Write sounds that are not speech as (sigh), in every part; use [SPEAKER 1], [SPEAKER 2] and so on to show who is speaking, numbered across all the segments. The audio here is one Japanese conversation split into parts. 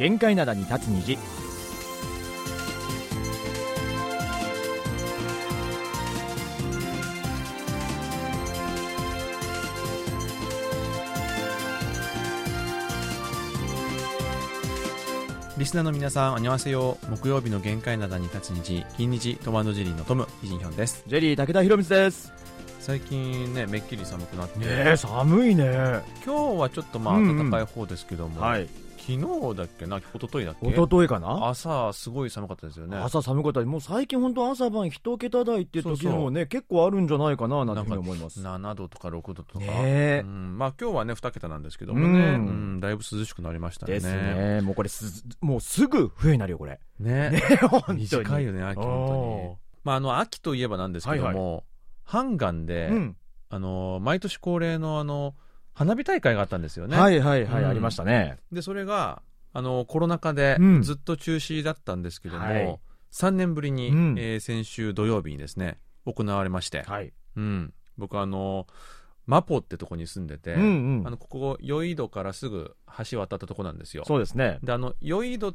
[SPEAKER 1] 限界灘に立つ虹。
[SPEAKER 2] リスナーの皆さん、あにわせよ。木曜日の限界灘に立つ虹、金日トマンドジェリーのトム、イジンヒョンです。
[SPEAKER 1] ジェリー武田博光です。
[SPEAKER 2] 最近ね、めっきり寒くなって、
[SPEAKER 1] ねえ寒いね。
[SPEAKER 2] 今日はちょっとまあ
[SPEAKER 1] うんうん。
[SPEAKER 2] 暖かい方ですけども、
[SPEAKER 1] はい
[SPEAKER 2] 昨日だっけな、一昨日だっけ？
[SPEAKER 1] 一昨日かな？
[SPEAKER 2] 朝、すごい寒かったですよね。
[SPEAKER 1] 朝寒かった。もう最近本当朝晩一桁台っていう時もね結構あるんじゃないかななんて思います。
[SPEAKER 2] 7度とか6度とか、
[SPEAKER 1] ねえ。
[SPEAKER 2] うん、まあ今日はね2桁なんですけどもね、
[SPEAKER 1] う
[SPEAKER 2] うんんだいぶ涼しくなりましたね。
[SPEAKER 1] ですね。もうこれすもうすぐ冬になるよこれ。
[SPEAKER 2] ね。
[SPEAKER 1] ね本当に。
[SPEAKER 2] 短いよね秋本当に。まああの秋といえばなんですけども、ハンガンで、
[SPEAKER 1] うん。
[SPEAKER 2] あの毎年恒例のあの花火大会があったんですよね、
[SPEAKER 1] はいはいはい、
[SPEAKER 2] うん。
[SPEAKER 1] ありましたね。
[SPEAKER 2] でそれがあのコロナ禍で
[SPEAKER 1] うん。
[SPEAKER 2] ずっと中止だったんですけども、
[SPEAKER 1] はい。
[SPEAKER 2] 3年ぶりに、
[SPEAKER 1] うん。
[SPEAKER 2] えー先週土曜日にですね行われまして、
[SPEAKER 1] はい。
[SPEAKER 2] うん、僕あのマポってとこに住んでて、
[SPEAKER 1] うんうん。
[SPEAKER 2] あのここヨイドからすぐ橋渡ったとこなんですよ。
[SPEAKER 1] そうですね。
[SPEAKER 2] であのヨイド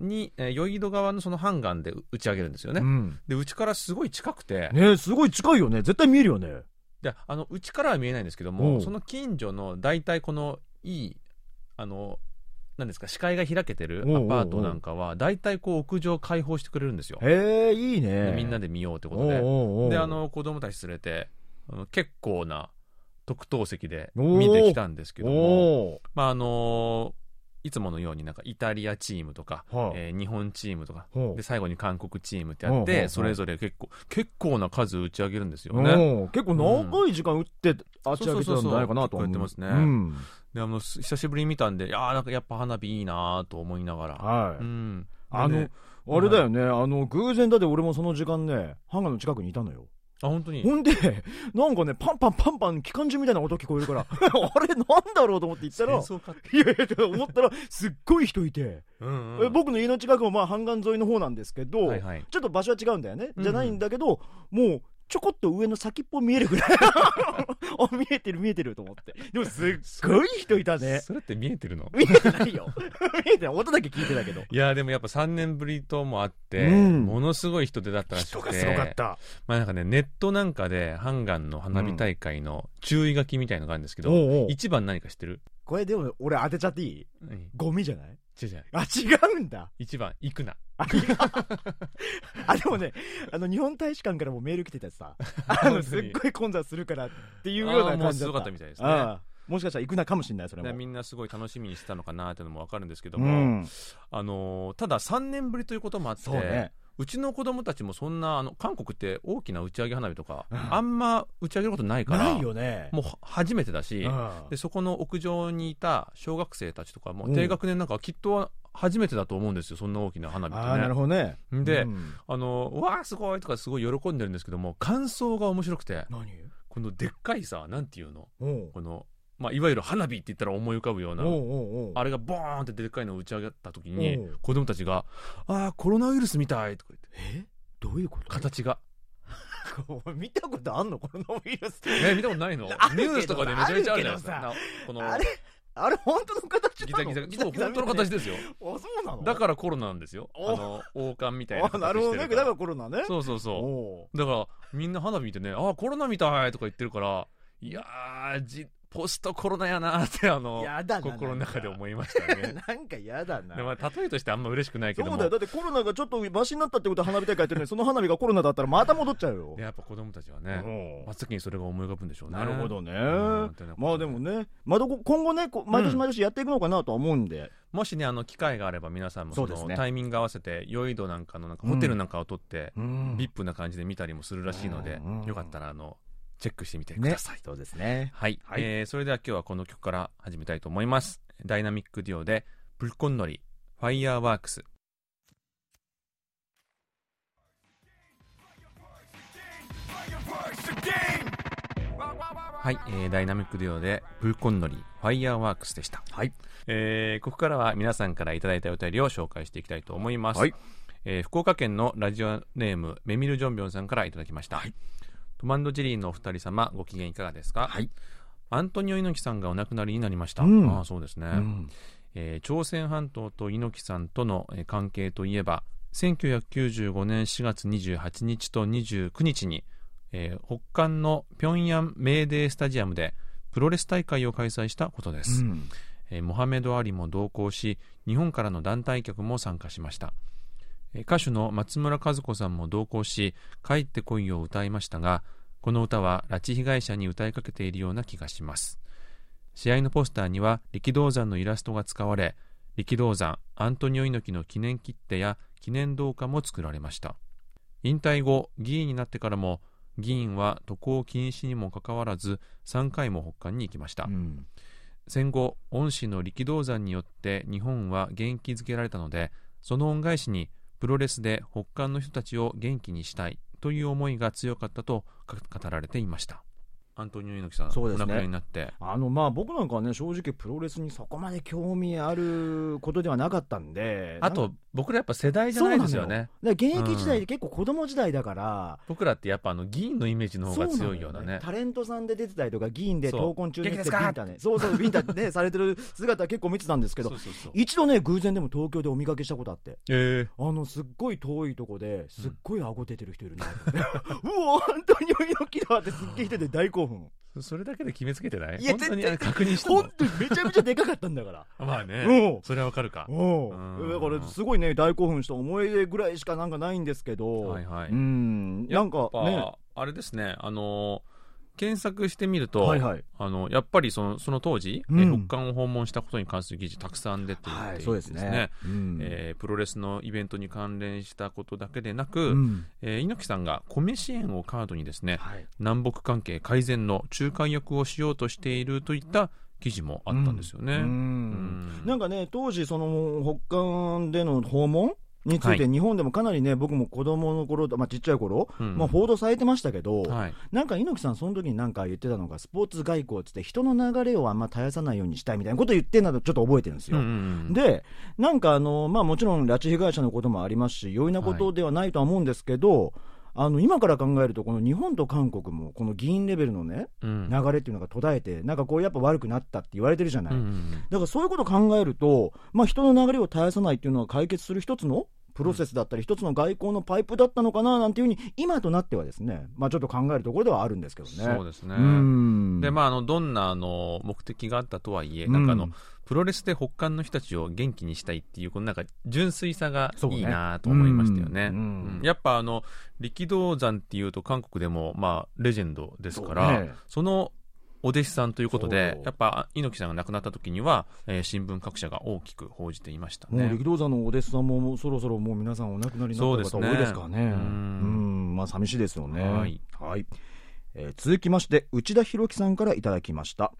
[SPEAKER 2] に、えーヨイド側のそのハンガンで打ち上げるんですよね、
[SPEAKER 1] うん。
[SPEAKER 2] でうちからすごい近くて、
[SPEAKER 1] ねすごい近いよね。絶対見えるよね
[SPEAKER 2] であのうちからは見えないんですけど
[SPEAKER 1] お
[SPEAKER 2] も
[SPEAKER 1] う
[SPEAKER 2] その近所の大体このいいあのなんですか視界が開けてるアパートなんかは大体こう屋上開放してくれるんですよ。
[SPEAKER 1] へえいいね。
[SPEAKER 2] でみんなで見ようってこ
[SPEAKER 1] お
[SPEAKER 2] とで。であの子供たち連れて結構な特等席で見てきたんですけどもまああのいつものようになんかイタリアチームとか、
[SPEAKER 1] はあ。
[SPEAKER 2] えー日本チームとか
[SPEAKER 1] ほう。
[SPEAKER 2] で最後に韓国チームってやっ
[SPEAKER 1] ほうほうほう。
[SPEAKER 2] てそれぞれ結構結構な数打ち上げるんですよね。
[SPEAKER 1] 結構長い時間打ってあっち上げてたんじゃないかなと思
[SPEAKER 2] ってますね
[SPEAKER 1] うん。
[SPEAKER 2] であのす久しぶりに見たんでいやーなんかやっぱ花火いいなと思いながら、
[SPEAKER 1] はい。
[SPEAKER 2] うん、
[SPEAKER 1] あのあれだよね。あの偶然だって俺もその時間ねハンガーの近くにいたのよ
[SPEAKER 2] あ本当に？
[SPEAKER 1] ほんでなんかねパンパンパンパン機関銃みたいな音聞こえるから (laughs) あれなんだろうと思って行ったらいやいやと思ったらすっごい人いて、
[SPEAKER 2] うんうん。
[SPEAKER 1] え僕の家の近くもまあ半岸沿いの方なんですけど、
[SPEAKER 2] はいはい。
[SPEAKER 1] ちょっと場所は違うんだよね、
[SPEAKER 2] うん
[SPEAKER 1] じゃないんだけどもうちょこっと上の先っぽ見えるぐらいあ (laughs) 見えてる見えてると思って。でもすっごい人いたね。(laughs)
[SPEAKER 2] それって見えてるの？
[SPEAKER 1] 見えてないよ。(laughs) 見えてない。音だけ聞いてたけど。
[SPEAKER 2] いやでもやっぱ3年ぶりともあって、
[SPEAKER 1] うん。
[SPEAKER 2] ものすごい人出だったらしくて。
[SPEAKER 1] 人がすごかった。
[SPEAKER 2] まあなんかねネットなんかでハンガンの花火大会の注意書きみたいのがあるんですけど、
[SPEAKER 1] おうおう。
[SPEAKER 2] 一番何か知ってる、
[SPEAKER 1] これでも俺当てちゃっていい？
[SPEAKER 2] うん、
[SPEAKER 1] ゴミじゃない？
[SPEAKER 2] 違う違う。
[SPEAKER 1] あ違うんだ。
[SPEAKER 2] 一番行くな。
[SPEAKER 1] ああでもねあの日本大使館からもメール来ててさ。(laughs) あのすっごい混雑するからっていうような感じだった。
[SPEAKER 2] ごかったみたいですね。
[SPEAKER 1] ああもしかしたら行くなかもしれないそれ
[SPEAKER 2] で
[SPEAKER 1] も
[SPEAKER 2] みんなすごい楽しみにしてたのかなっていうのも分かるんですけど
[SPEAKER 1] う
[SPEAKER 2] も、
[SPEAKER 1] ん。
[SPEAKER 2] あのーただ3年ぶりということもあって
[SPEAKER 1] そうね
[SPEAKER 2] うちの子供たちもそんなあの韓国って大きな打ち上げ花火とか、
[SPEAKER 1] うん。
[SPEAKER 2] あんま打ち上げることないから
[SPEAKER 1] ないよね。
[SPEAKER 2] もうは初めてだし、
[SPEAKER 1] うん。
[SPEAKER 2] でそこの屋上にいた小学生たちとかも
[SPEAKER 1] うん。
[SPEAKER 2] 低学年なんかはきっと初めてだと思うんですよそんな大きな花火って
[SPEAKER 1] ああなる
[SPEAKER 2] ね。
[SPEAKER 1] ほどね。
[SPEAKER 2] で
[SPEAKER 1] うん。
[SPEAKER 2] あのうわーすごいとかすごい喜んでるんですけども感想が面白くて。
[SPEAKER 1] 何？
[SPEAKER 2] このでっかいさなんていうの？この、まあ、いわゆる花火って言ったら思い浮かぶようなあれがボーンってでっかいのを打ち上げた時に子供たちが「ああコロナウイルスみたい」とか言って。
[SPEAKER 1] え？どういうこと？
[SPEAKER 2] 形が。(laughs)
[SPEAKER 1] 見たことあんの？コロナウイルス。(laughs)
[SPEAKER 2] え見たことないの？(laughs) ニュースとかでめちゃめちゃあるじゃないですかこの
[SPEAKER 1] あれあれ本当の形
[SPEAKER 2] ギ
[SPEAKER 1] なの？
[SPEAKER 2] ザギザ。そう本当の形ですよ。
[SPEAKER 1] あそうなの？
[SPEAKER 2] だからコロナなんですよ。あ
[SPEAKER 1] お
[SPEAKER 2] の王冠みたいな
[SPEAKER 1] あなるほどね。だからコロナね。
[SPEAKER 2] そうそうそ
[SPEAKER 1] おう。
[SPEAKER 2] うだからみんな花火見てねああコロナみたいとか言ってるからいやーじポストコロナやなーってあの心の中で思いましたね。
[SPEAKER 1] なんか。(laughs) やだな。
[SPEAKER 2] でまあ例えとしてあんま嬉しくないけども。
[SPEAKER 1] そうだよ。だってコロナがちょっとマシになったってことは花火大会やってるのにその花火がコロナだったらまた戻っちゃうよ。
[SPEAKER 2] で (laughs) やっぱ子供たちはね
[SPEAKER 1] うん。
[SPEAKER 2] 真っ先にそれが思い浮かぶんでしょうね。
[SPEAKER 1] なるほどね。まあでもねまあ今後ねこ毎年毎年やっていくのかなとは思うんで。
[SPEAKER 2] もしねあの機会があれば皆さんもそのタイミング合わせてヨイドなんかのなんかホテルなんかを取って、
[SPEAKER 1] うん。
[SPEAKER 2] ビップな感じで見たりもするらしいので、
[SPEAKER 1] うん。
[SPEAKER 2] よかったらあのチェックしてみてくださいね、
[SPEAKER 1] そうですね。
[SPEAKER 2] はい、
[SPEAKER 1] はい。
[SPEAKER 2] えーそれでは今日はこの曲から始めたいと思います。 Dynamic Duo で불꽃놀이 Fireworks。はい、えー Dynamic Duo で불꽃놀이 Fireworks でした。
[SPEAKER 1] はい。
[SPEAKER 2] えーここからは皆さんからいただいたお便りを紹介していきたいと思います、
[SPEAKER 1] はい。
[SPEAKER 2] えー福岡県のラジオネームメミル・ジョンビョンさんからいただきました、
[SPEAKER 1] はい
[SPEAKER 2] トマンドジェリーのお二人様ご機嫌いかがですか、
[SPEAKER 1] はい。
[SPEAKER 2] アントニオ猪木さんがお亡くなりになりました、
[SPEAKER 1] うん。
[SPEAKER 2] ああそうですね、
[SPEAKER 1] うん。
[SPEAKER 2] えー朝鮮半島と猪木さんとのえー関係といえば1995年4月28日と29日に、えー北韓の平壌メーデースタジアムでプロレス大会を開催したことです、
[SPEAKER 1] うん。
[SPEAKER 2] えーモハメド・アリも同行し日本からの団体客も参加しました。えー歌手の松村和子さんも同行し「帰ってこい」を歌いましたがこの歌は拉致被害者に歌いかけているような気がします。試合のポスターには力道山のイラストが使われ力道山アントニオ猪木の記念切手や記念銅貨も作られました。引退後議員になってからも議員は渡航禁止にもかかわらず3回も北韓に行きました、
[SPEAKER 1] うん。
[SPEAKER 2] 戦後恩師の力道山によって日本は元気づけられたのでその恩返しにプロレスで北韓の人たちを元気にしたいという思いが強かったと語られていました。アントニオ猪木さん
[SPEAKER 1] そうですね。
[SPEAKER 2] お亡くなりになって。
[SPEAKER 1] あのまあ僕なんかはね正直プロレスにそこまで興味あることではなかったんで
[SPEAKER 2] あと僕らやっぱ世代じゃないですよね。
[SPEAKER 1] だから現役時代で結構子供時代だから、
[SPEAKER 2] 僕らってやっぱあの議員のイメージの方が強いようなね。
[SPEAKER 1] タレントさんで出てたりとか議員で闘魂中に
[SPEAKER 2] 元気ですか？
[SPEAKER 1] ビンタね。そうそうビンタね。(laughs) されてる姿結構見てたんですけど
[SPEAKER 2] そうそうそう。
[SPEAKER 1] 一度ね偶然でも東京でお見かけしたことあって。
[SPEAKER 2] え
[SPEAKER 1] あのすっごい遠いとこですっごい顎出てる人いるなと思って、(laughs) うわアントニオ猪木だってすっげえ来てて大興奮
[SPEAKER 2] ーそれだけで決めつけてない？
[SPEAKER 1] いや
[SPEAKER 2] 本当に確認したの？
[SPEAKER 1] 本当にめちゃめちゃでかかったんだから。(laughs)
[SPEAKER 2] まあね。
[SPEAKER 1] うん。
[SPEAKER 2] それはわかるか。
[SPEAKER 1] お
[SPEAKER 2] うん。
[SPEAKER 1] だからすごいね大興奮した思い出ぐらいしかなんかないんですけど、
[SPEAKER 2] はいはい
[SPEAKER 1] うん。なんかね
[SPEAKER 2] あれですねあのー検索してみると、
[SPEAKER 1] はいはい。
[SPEAKER 2] あのやっぱりそのその当時、
[SPEAKER 1] うん。
[SPEAKER 2] えー北韓を訪問したことに関する記事たくさん出ていて、
[SPEAKER 1] はいそうですね。うん。
[SPEAKER 2] えープロレスのイベントに関連したことだけでなく、
[SPEAKER 1] うん。
[SPEAKER 2] えー猪木さんが米支援をカードにですね
[SPEAKER 1] はい。
[SPEAKER 2] 南北関係改善の仲介役をしようとしているといった記事もあったんですよね。
[SPEAKER 1] うん。
[SPEAKER 2] うん。
[SPEAKER 1] なんかね当時その北韓での訪問について
[SPEAKER 2] は
[SPEAKER 1] 日本でもかなりね、僕も子供の頃、まあ、ちっちゃい頃、
[SPEAKER 2] うん。
[SPEAKER 1] まあ、報道されてましたけど、
[SPEAKER 2] はい。
[SPEAKER 1] なんか猪木さん、その時になんか言ってたのが、スポーツ外交っつって、人の流れをあんま絶やさないようにしたいみたいなこと言ってんのちょっと覚えてるんですよ。
[SPEAKER 2] うんうんうん
[SPEAKER 1] で、なんかあの、まあ、もちろん拉致被害者のこともありますし、容易なことではないとは思うんですけど、あの今から考えると、この日本と韓国も、この議員レベルのね、
[SPEAKER 2] うん
[SPEAKER 1] 流れっていうのが途絶えて、なんかこう、やっぱ悪くなったって言われてるじゃない。
[SPEAKER 2] うんうん
[SPEAKER 1] だからそういうことを考えると、まあ、人の流れを絶やさないっていうのは解決する一つのプロセスだったり、一つの外交のパイプだったのかななんていうふうに、今となってはですね、まあ、ちょっと考えるところではあるんですけどね。
[SPEAKER 2] そうですね。
[SPEAKER 1] うん
[SPEAKER 2] でまあ、あのどんなあの目的があったとはいえ、
[SPEAKER 1] うん
[SPEAKER 2] なんかあのプロレスで北韓の人たちを元気にしたいっていうこのなんか純粋さがいいなと思いましたよね。
[SPEAKER 1] うんうん。
[SPEAKER 2] うん。やっぱあの力道山っていうと韓国でもまあレジェンドですから
[SPEAKER 1] そね
[SPEAKER 2] のお弟子さんということでやっぱ猪木さんが亡くなった時には、えー新聞各社が大きく報じていましたね。
[SPEAKER 1] 力道山のお弟子さん。もそろそろもう皆さんお亡くなりになった方
[SPEAKER 2] そうですね
[SPEAKER 1] 多いですからね。
[SPEAKER 2] うん
[SPEAKER 1] うん。まあ寂しいですよね。
[SPEAKER 2] はい。
[SPEAKER 1] はい。えー続きまして内田博樹さんからいただきました。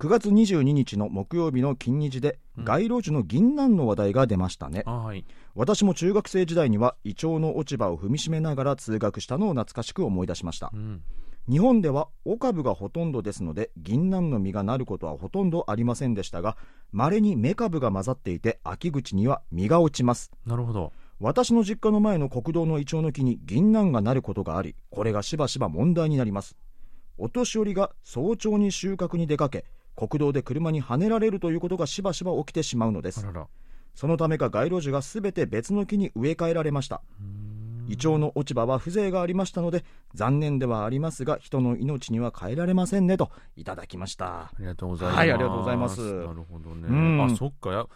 [SPEAKER 1] 9月22日の木曜日の金日で、
[SPEAKER 2] うん。
[SPEAKER 1] 街路樹の銀杏の話題が出ましたね。
[SPEAKER 2] あはい。
[SPEAKER 1] 私も中学生時代にはイチョウの落ち葉を踏みしめながら通学したのを懐かしく思い出しました。
[SPEAKER 2] うん。
[SPEAKER 1] 日本ではオカブがほとんどですので銀杏の実がなることはほとんどありませんでしたが稀に芽株が混ざっていて秋口には実が落ちます。
[SPEAKER 2] なるほど。
[SPEAKER 1] 私の実家の前の国道のイチョウの木に銀杏がなることがありこれがしばしば問題になります。お年寄りが早朝に収穫に出かけ国道で車にはねられるということがしばしば起きてしまうのです。そのためか街路樹がすべて別の木に植え替えられましたイチョウの落ち葉は風情がありましたので残念ではありますが人の命には変えられませんねといただきました
[SPEAKER 2] ありがとうございます。
[SPEAKER 1] はいありがとうございます
[SPEAKER 2] なるほどね。
[SPEAKER 1] うん
[SPEAKER 2] あ、そっかや、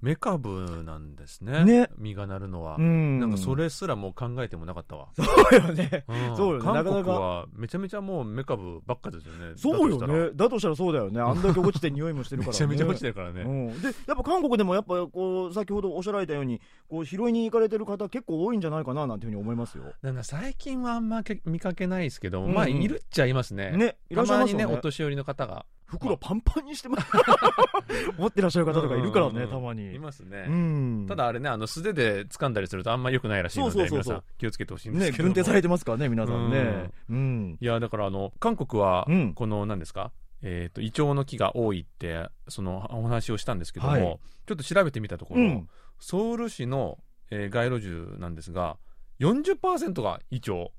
[SPEAKER 2] メカブなんですね。
[SPEAKER 1] ね
[SPEAKER 2] 実がなるのは。
[SPEAKER 1] うん
[SPEAKER 2] なんかそれすらもう考えてもなかったわ。
[SPEAKER 1] そうよね
[SPEAKER 2] うん
[SPEAKER 1] そうよね
[SPEAKER 2] 韓国はめちゃめちゃもうメカブばっかですよね。
[SPEAKER 1] そうよ
[SPEAKER 2] だとしたら
[SPEAKER 1] ねだとしたらそうだよねあんだけ落ちて匂いもしてるから、ね、
[SPEAKER 2] めちゃめちゃ落ちてるからね。
[SPEAKER 1] うん、でやっぱ韓国でもやっぱこう先ほどおっしゃられたようにこう拾いに行かれてる方結構多いんじゃないかななんていうふうに思いますよ。
[SPEAKER 2] なんか最近はあんまけ見かけないですけど、
[SPEAKER 1] うんうん
[SPEAKER 2] まあいるっちゃいますね。
[SPEAKER 1] ねいらっしゃいますよね
[SPEAKER 2] たまにね、お年寄りの方が。
[SPEAKER 1] 袋パンパンにしてます。(laughs) 持ってらっしゃる方とかいるからね、
[SPEAKER 2] うんうんうん。
[SPEAKER 1] たまに。
[SPEAKER 2] いますね。
[SPEAKER 1] うん、
[SPEAKER 2] ただあれね、あの素手で掴んだりするとあんま良くないらしいので、
[SPEAKER 1] そうそうそう。そう
[SPEAKER 2] 皆さん気をつけてほしいんです
[SPEAKER 1] ね
[SPEAKER 2] けども。
[SPEAKER 1] 軍手されてますからね皆さんね。うん。
[SPEAKER 2] いやだからあの韓国は
[SPEAKER 1] うん。
[SPEAKER 2] この何ですか、えー、とイチョウの木が多いってそのお話をしたんですけども、
[SPEAKER 1] はい。
[SPEAKER 2] ちょっと調べてみたところ、
[SPEAKER 1] うん。
[SPEAKER 2] ソウル市の、えー街路樹なんですが40%がイチョウ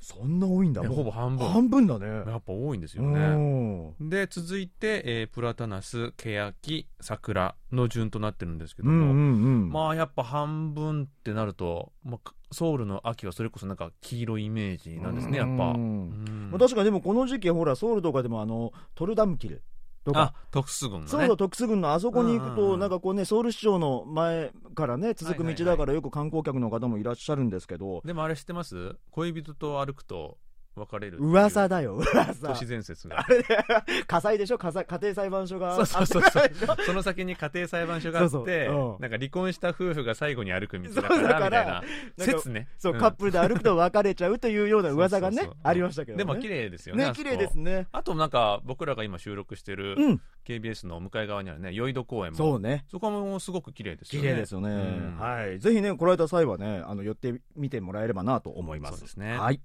[SPEAKER 1] そんな多いんだ。もう
[SPEAKER 2] ほぼ半分。
[SPEAKER 1] 半分だね。
[SPEAKER 2] やっぱ多いんですよ
[SPEAKER 1] う
[SPEAKER 2] ね
[SPEAKER 1] ん。
[SPEAKER 2] で続いて、えープラタナスケヤキ桜の順となってるんですけども、
[SPEAKER 1] うんうんうん。
[SPEAKER 2] まあやっぱ半分ってなると、まあ、ソウルの秋はそれこそなんか黄色いイメージなんですねやっぱ、
[SPEAKER 1] うん。確かにでもこの時期ほらソウルとかでもあのトルダムキルとか。
[SPEAKER 2] あ特殊軍のね。
[SPEAKER 1] ソウル特殊軍のあそこに行くと、なんかこうね、ソウル市長の前からね、続く道だからよく観光客の方もいらっしゃるんですけど、
[SPEAKER 2] でもあれ知ってます？恋人と歩くと別れる
[SPEAKER 1] 噂だよ、噂。
[SPEAKER 2] 都。市伝説が。
[SPEAKER 1] あれで (laughs) 火災でしょ？火災家庭裁判所が。あって
[SPEAKER 2] そうそうそう。
[SPEAKER 1] からでしょ
[SPEAKER 2] その先に家庭裁判所があって
[SPEAKER 1] そうそう。うん。
[SPEAKER 2] なんか離婚した夫婦が最後に歩く道だ
[SPEAKER 1] そう
[SPEAKER 2] からみたいな。説ね。
[SPEAKER 1] そう、
[SPEAKER 2] ん。
[SPEAKER 1] カップルで歩くと別れちゃうというような噂がね
[SPEAKER 2] そうそうそう、
[SPEAKER 1] ありましたけどね。
[SPEAKER 2] でも綺麗ですよね
[SPEAKER 1] 綺麗ですね。
[SPEAKER 2] あとなんか僕らが今収録してる
[SPEAKER 1] うん、
[SPEAKER 2] KBS の向かい側にあるね宵戸公園も。
[SPEAKER 1] そうね。
[SPEAKER 2] そこもすごく綺麗ですよ
[SPEAKER 1] 綺
[SPEAKER 2] ね
[SPEAKER 1] 麗ですよね、
[SPEAKER 2] うん。
[SPEAKER 1] はい。ぜひね、来られた際はね、あの、寄ってみてもらえればなと思います。
[SPEAKER 2] そうですね。
[SPEAKER 1] はい。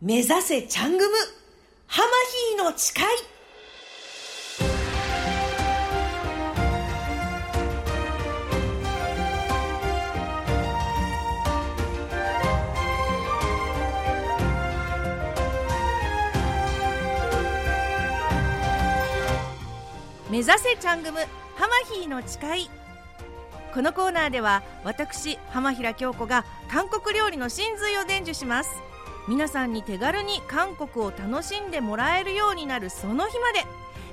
[SPEAKER 3] 目指せチャングム。ハマヒーの誓い。
[SPEAKER 4] 目指せチャングムハマヒーの誓い。このコーナーでは私浜平京子が韓国料理の真髄を伝授します。皆さんに手軽に韓国を楽しんでもらえるようになるその日まで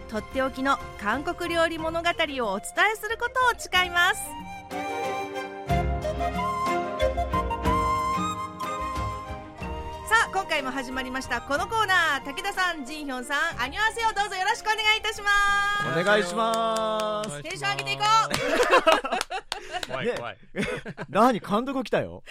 [SPEAKER 4] とっておきの韓国料理物語をお伝えすることを誓います。あ今回も始まりましたこのコーナー武田さんジンヒョンさんアニュアセヨどうぞよろしくお願いいたします
[SPEAKER 1] お願いします。
[SPEAKER 4] テンション上げていこ
[SPEAKER 1] ね (laughs)
[SPEAKER 2] 怖い怖い。
[SPEAKER 1] 何監督来たよ。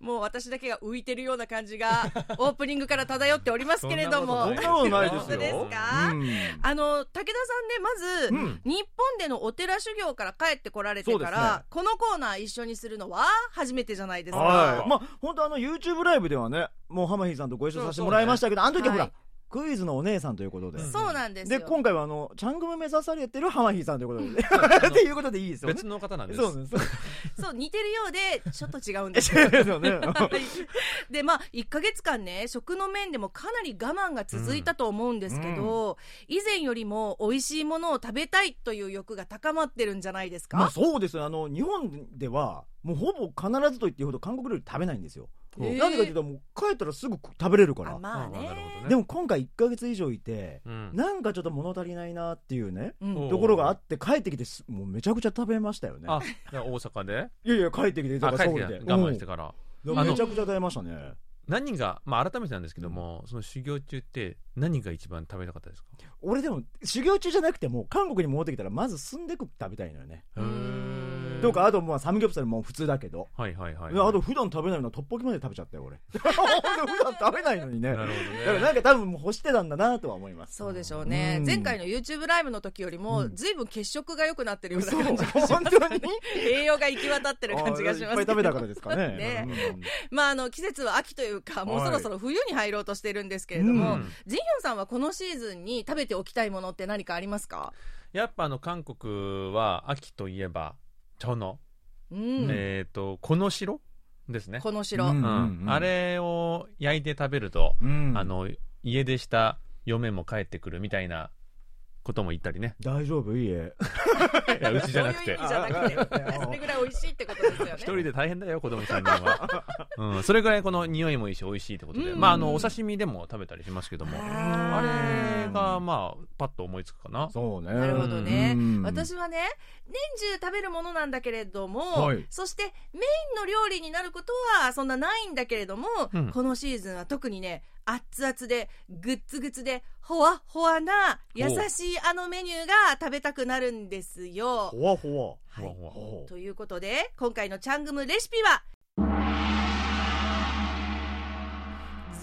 [SPEAKER 4] うもう私だけが浮いてるような感じが (laughs) オープニングから漂っておりますけれども。
[SPEAKER 2] そんな
[SPEAKER 1] ことないですよ。
[SPEAKER 4] 本当ですか？
[SPEAKER 1] うん。
[SPEAKER 4] あの武田さんねまず、
[SPEAKER 1] うん。
[SPEAKER 4] 日本でのお寺修行から帰ってこられてから、
[SPEAKER 1] ね。
[SPEAKER 4] このコーナー一緒にするのは初めてじゃないですか、
[SPEAKER 1] はい。まあ、本当あの、YouTube ライブではね、もう浜日さんとご一緒させてもらいましたけど、あの時はほら
[SPEAKER 4] はい、
[SPEAKER 1] クイズのお姉さんということで。
[SPEAKER 4] そうなんですよ
[SPEAKER 1] で、今回はあの、チャングム目指されてる浜日さんということで。っていうことでいいですよね
[SPEAKER 2] 別。の方なんです
[SPEAKER 1] そうです。(laughs)
[SPEAKER 4] そう似てるようでちょっと違うんです
[SPEAKER 1] そうですよね。(laughs)
[SPEAKER 4] はいでまあ1か月間ね食の面でもかなり我慢が続いたと思うんですけど、以前よりも美味しいものを食べたいという欲が高まってるんじゃないですか、
[SPEAKER 1] まあそうですよ。あの、日本では、もうほぼ必ずと言っていいほど韓国料理食べないんですよ。なん。でかというと、もう帰ったらすぐ食べれるから。
[SPEAKER 4] あ。まあね。
[SPEAKER 2] ね。
[SPEAKER 1] でも今回1ヶ月以上いて、
[SPEAKER 2] うん。
[SPEAKER 1] なんかちょっと物足りないなっていうね、
[SPEAKER 4] うん。
[SPEAKER 2] お
[SPEAKER 1] ところがあって帰ってきてすもうめちゃくちゃ食べましたよね。
[SPEAKER 2] あじゃあ大阪で？
[SPEAKER 1] いやいや帰ってきてだ
[SPEAKER 2] あ帰ってき
[SPEAKER 1] からソウルで。
[SPEAKER 2] た我慢してから。
[SPEAKER 1] うん。めちゃくちゃ食べましたね。
[SPEAKER 2] 何がまあ改めてなんですけどもその修行中って何が一番食べたかったですか？
[SPEAKER 1] 俺でも修行中じゃなくても韓国に戻ってきたらまずスンデク食べたいのよね。とかあとまあサムギョプサルも普通だけど。
[SPEAKER 2] はいはいはい
[SPEAKER 1] い。やあと普段食べないのトッポギまで食べちゃったよ俺。(laughs) 普段食べないのにね。
[SPEAKER 2] なるほど
[SPEAKER 1] だから
[SPEAKER 2] ね
[SPEAKER 1] なんか多分もう欲してたんだなとは思います。
[SPEAKER 4] そうでしょうね、
[SPEAKER 1] うん。
[SPEAKER 4] 前回の YouTube ライブの時よりも、
[SPEAKER 1] うん。
[SPEAKER 4] ずいぶん血色が良くなってるような感じがします。
[SPEAKER 1] 本当に？
[SPEAKER 4] 栄養が行き渡ってる感じがします。
[SPEAKER 1] あいっぱい食べたからですかね。
[SPEAKER 4] ね (laughs)
[SPEAKER 1] うん。
[SPEAKER 4] まああの季節は秋というかもう
[SPEAKER 1] はい
[SPEAKER 4] そろそろ冬に入ろうとしてるんですけれども、
[SPEAKER 2] うん。
[SPEAKER 4] ジンヒョンさんはこのシーズンに食べておきたいものって何かありますか？
[SPEAKER 2] やっぱあの韓国は秋といえばチョノ。
[SPEAKER 4] うん、
[SPEAKER 2] えっとこの白ですね。
[SPEAKER 4] この白、
[SPEAKER 1] うん。
[SPEAKER 2] うん。あれを焼いて食べると
[SPEAKER 1] うん。
[SPEAKER 2] あの家出した嫁も帰ってくるみたいなことも言ったりね。
[SPEAKER 1] 大丈夫？家。(laughs)
[SPEAKER 2] いやうちじゃなくて。
[SPEAKER 4] そういう意味じゃなくて。それぐらい美味しいってことですよね。
[SPEAKER 2] 一人で大変だよ子供3人は、(laughs) うん、それぐらいこの匂いもいいし美味しいってことで、
[SPEAKER 4] うん。
[SPEAKER 2] まああのお刺身でも食べたりしますけどもあ
[SPEAKER 4] あ
[SPEAKER 2] れがまあパッと思いつくかな。
[SPEAKER 1] そうね。
[SPEAKER 4] なるほどね、
[SPEAKER 1] うん。
[SPEAKER 4] 私はね年中食べるものなんだけれども、
[SPEAKER 1] はい。
[SPEAKER 4] そしてメインの料理になることはそんなないんだけれども、
[SPEAKER 2] うん。
[SPEAKER 4] このシーズンは特にね熱々でグッツグツでほわほわな優しいあのメニューが食べたくなるんですよ。
[SPEAKER 1] ほわほ
[SPEAKER 4] はい。
[SPEAKER 2] ほわほわ。
[SPEAKER 1] ほわ。
[SPEAKER 4] ということで今回のチャングムレシピは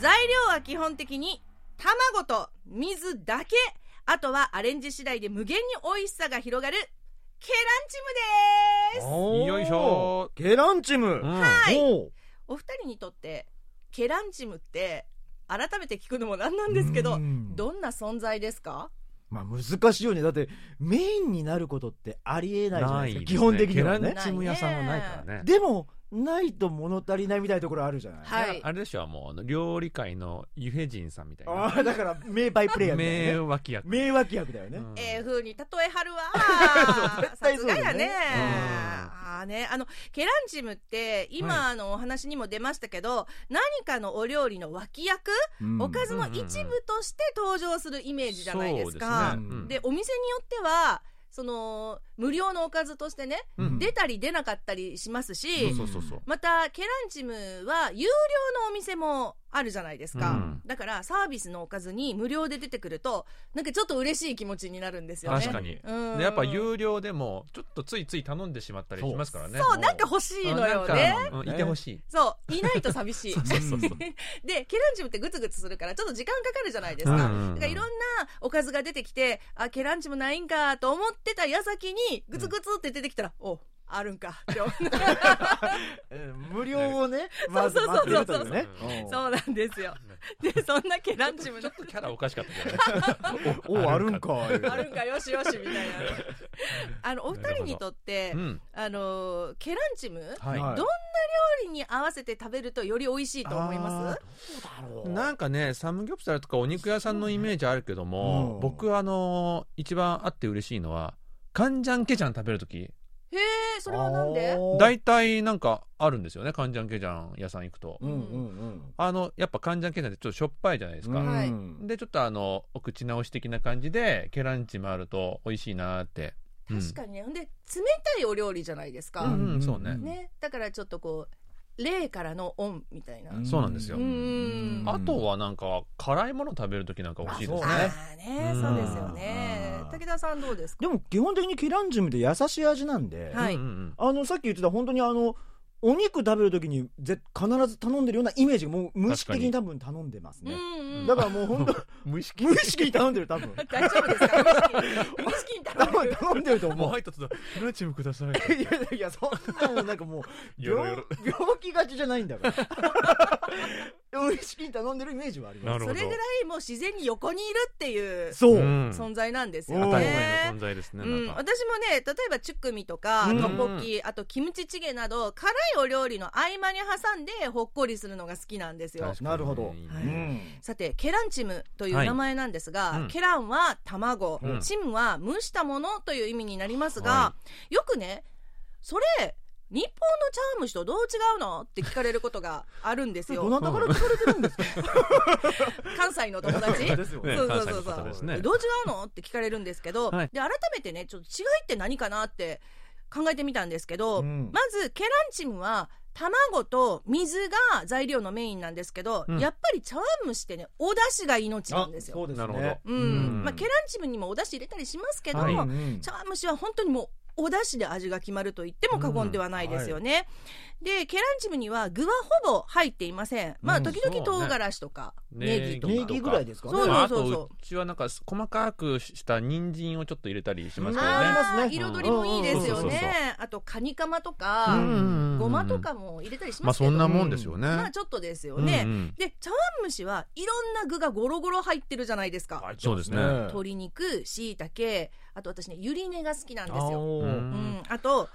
[SPEAKER 4] 材料は基本的に卵と水だけ。あとはアレンジ次第で無限に美味しさが広がるケランチムです。
[SPEAKER 2] よいしょ。
[SPEAKER 1] ケランチム。
[SPEAKER 2] うん
[SPEAKER 4] はい
[SPEAKER 1] お
[SPEAKER 4] 二人にとってケランチムって改めて聞くのもなんなんですけど
[SPEAKER 1] うん。
[SPEAKER 4] どんな存在ですか？
[SPEAKER 1] まあ難しいよねだってメインになることってありえないじゃないですか。基本的にはね。
[SPEAKER 2] チム屋さんはないからね。
[SPEAKER 1] でもないと物足りないみたいなところあるじゃない、
[SPEAKER 4] はい。
[SPEAKER 2] あれでしょもうあの料理界のユヘジンさんみたい
[SPEAKER 1] あ
[SPEAKER 2] な。
[SPEAKER 1] あだから名バイプレイヤーみたい
[SPEAKER 2] 名脇役。
[SPEAKER 1] 名脇役だよね、
[SPEAKER 2] うん。
[SPEAKER 4] ええ風に例えはるわ。(laughs)
[SPEAKER 1] 絶
[SPEAKER 4] さすがやね。
[SPEAKER 2] うん。
[SPEAKER 4] あーねあのケランチムって今、
[SPEAKER 2] は
[SPEAKER 4] あのお話にも出ましたけど何かのお料理の脇役、
[SPEAKER 1] うん。
[SPEAKER 4] おかずの一部として登場するイメージじゃないですか。
[SPEAKER 2] そうですね。うん。
[SPEAKER 4] でお店によってはその無料のおかずとしてね、
[SPEAKER 2] うん。
[SPEAKER 4] 出たり出なかったりしますし、またケランチムは有料のお店もあるじゃないですか、
[SPEAKER 2] うん。
[SPEAKER 4] だからサービスのおかずに無料で出てくるとなんかちょっと嬉しい気持ちになるんですよね。
[SPEAKER 2] 確かに。
[SPEAKER 4] うん。
[SPEAKER 2] でやっぱ有料でもちょっとついつい頼んでしまったりしますからね。
[SPEAKER 4] そうなんか欲しいのよ
[SPEAKER 2] うん
[SPEAKER 4] ね
[SPEAKER 2] いてほしい。(laughs)
[SPEAKER 4] そういないと寂しい。(laughs) (laughs) でケランチムってグツグツするからちょっと時間かかるじゃないですか、だからいろんなおかずが出てきてあケランチムないんかと思ってた矢先にグツグツって出てきたら、おあるんかって (laughs)
[SPEAKER 1] 無料をねまず
[SPEAKER 4] そうそうそう。そう
[SPEAKER 1] 待ってるというねうん。
[SPEAKER 4] そうなんですよ。でそんなケランチムの
[SPEAKER 2] ちょっとキャラおかしかったけどね
[SPEAKER 1] おおあるんか
[SPEAKER 4] あるんかよしよしみたいな。あのお二人にとって、
[SPEAKER 2] うん。
[SPEAKER 4] あのケランチム、
[SPEAKER 2] はい。
[SPEAKER 1] はい。
[SPEAKER 4] どんな料理に合わせて食べるとより美味しいと思います？
[SPEAKER 2] なんかねサムギョプサルとかお肉屋さんのイメージあるけども、
[SPEAKER 1] うん。
[SPEAKER 2] 僕はあの一番あって嬉しいのはカンジャンケジャン食べるとき
[SPEAKER 4] へえそれはなんで？
[SPEAKER 2] 大体なんかあるんですよねカンジャンケジャン屋さん行くと、
[SPEAKER 1] うんうんうん。
[SPEAKER 2] あのやっぱカンジャンケジャンってちょっとしょっぱいじゃないですか、
[SPEAKER 1] うん。
[SPEAKER 4] はい。
[SPEAKER 2] でちょっとあのお口直し的な感じでケランチもあると美味しいなって。
[SPEAKER 4] 確かにね、ほんで冷たいお料理じゃないですか、
[SPEAKER 2] うんうんそうね。
[SPEAKER 4] ね、だからちょっとこう霊からのオンみたいな、
[SPEAKER 1] うん。
[SPEAKER 2] そうなんですよ。
[SPEAKER 4] うん。
[SPEAKER 2] あとはなんか辛いもの食べるときなんか欲しいですね。
[SPEAKER 1] あそうね。
[SPEAKER 4] そうですよね。
[SPEAKER 1] うん。
[SPEAKER 4] 武田さんどうですか？
[SPEAKER 1] でも基本的にケランジムって優しい味なんで、
[SPEAKER 4] はい。
[SPEAKER 1] あのさっき言ってた本当にあのお肉食べるときにぜ必ず頼んでるようなイメージがもう無意識的に多分頼んでますね。
[SPEAKER 4] うんうん。
[SPEAKER 1] だからもう本当 (laughs)
[SPEAKER 2] 無意識。
[SPEAKER 1] 無意識に頼んでる多分。(laughs)
[SPEAKER 4] 大丈夫ですか？無意識に頼んでる。
[SPEAKER 1] 分頼んでると
[SPEAKER 2] もう。
[SPEAKER 1] 思う
[SPEAKER 2] 入ったとケランチムください。(laughs)
[SPEAKER 1] いやいやいやそんなのなんかもう
[SPEAKER 2] よろよろ。
[SPEAKER 1] 病病気がちじゃないんだから。無意識に頼んでるイメージはあります。
[SPEAKER 2] なるほど。
[SPEAKER 4] それぐらいもう自然に横にいるっていう
[SPEAKER 1] そう、
[SPEAKER 2] うん
[SPEAKER 4] 存在なんですよ
[SPEAKER 1] うん。
[SPEAKER 2] 当たり
[SPEAKER 4] ね
[SPEAKER 2] 前の存在ですね、
[SPEAKER 4] うん、
[SPEAKER 2] なん。か
[SPEAKER 4] 私もね例えばチュクミとか
[SPEAKER 1] うん。
[SPEAKER 4] トッポッキあとキムチチゲなど辛いお料理の合間に挟んでほっこりするのが好きなんですよ。
[SPEAKER 1] なるほど。
[SPEAKER 4] はい
[SPEAKER 1] うん。
[SPEAKER 4] さてケランチムという名前なんですが、
[SPEAKER 2] はい。うん
[SPEAKER 4] ケランは卵、
[SPEAKER 2] うん。
[SPEAKER 4] チムは蒸したものという意味になりますが、
[SPEAKER 2] は
[SPEAKER 4] よくねそれ日本の茶碗蒸しとどう違うのって聞かれることがあるんですよ。
[SPEAKER 1] どなたから聞かれてるんですか？(laughs)
[SPEAKER 4] 関西の友達。
[SPEAKER 1] ですよ
[SPEAKER 2] ね。
[SPEAKER 4] そうそうそうそう。
[SPEAKER 2] 方ですね。
[SPEAKER 4] どう違うのって聞かれるんですけど、
[SPEAKER 2] はい。
[SPEAKER 4] で改めてねちょっと違いって何かなって考えてみたんですけど、
[SPEAKER 1] うん。
[SPEAKER 4] まずケランチムは卵と水が材料のメインなんですけど、
[SPEAKER 2] うん。
[SPEAKER 4] やっぱり茶碗蒸しってねお出汁が命なんですよ。
[SPEAKER 1] そうですね。
[SPEAKER 2] なるほど。
[SPEAKER 4] うん。
[SPEAKER 2] うん。
[SPEAKER 4] まあ、ケランチムにもお出汁入れたりしますけど、
[SPEAKER 2] はい。
[SPEAKER 1] うん。
[SPEAKER 4] 茶碗蒸しは本当にもうお出汁で味が決まると言っても過言ではないですよね。でケランチムには具はほぼ入っていません。まあ
[SPEAKER 1] うん
[SPEAKER 4] 時々唐辛子とか、
[SPEAKER 2] ね
[SPEAKER 4] ネギとか。
[SPEAKER 1] ネギぐらいですかね。
[SPEAKER 4] そうそう
[SPEAKER 2] まあ、あ
[SPEAKER 4] そうそう。
[SPEAKER 2] とうちはなんか細かくした人参をちょっと入れたりしますけどね。
[SPEAKER 4] あー彩りもいいですよね。あとカニカマとか、
[SPEAKER 2] うん。
[SPEAKER 4] ごまとかも入れたりし
[SPEAKER 2] まあ
[SPEAKER 4] ますけど、
[SPEAKER 2] そんなもんですよね、
[SPEAKER 4] まあちょっとですよね。で茶碗蒸しはいろんな具がゴロゴロ入ってるじゃないですか。
[SPEAKER 2] そうですね。
[SPEAKER 4] 鶏肉、椎茸、あと私ねゆり根が好きなんですよ。
[SPEAKER 2] うん、
[SPEAKER 4] あと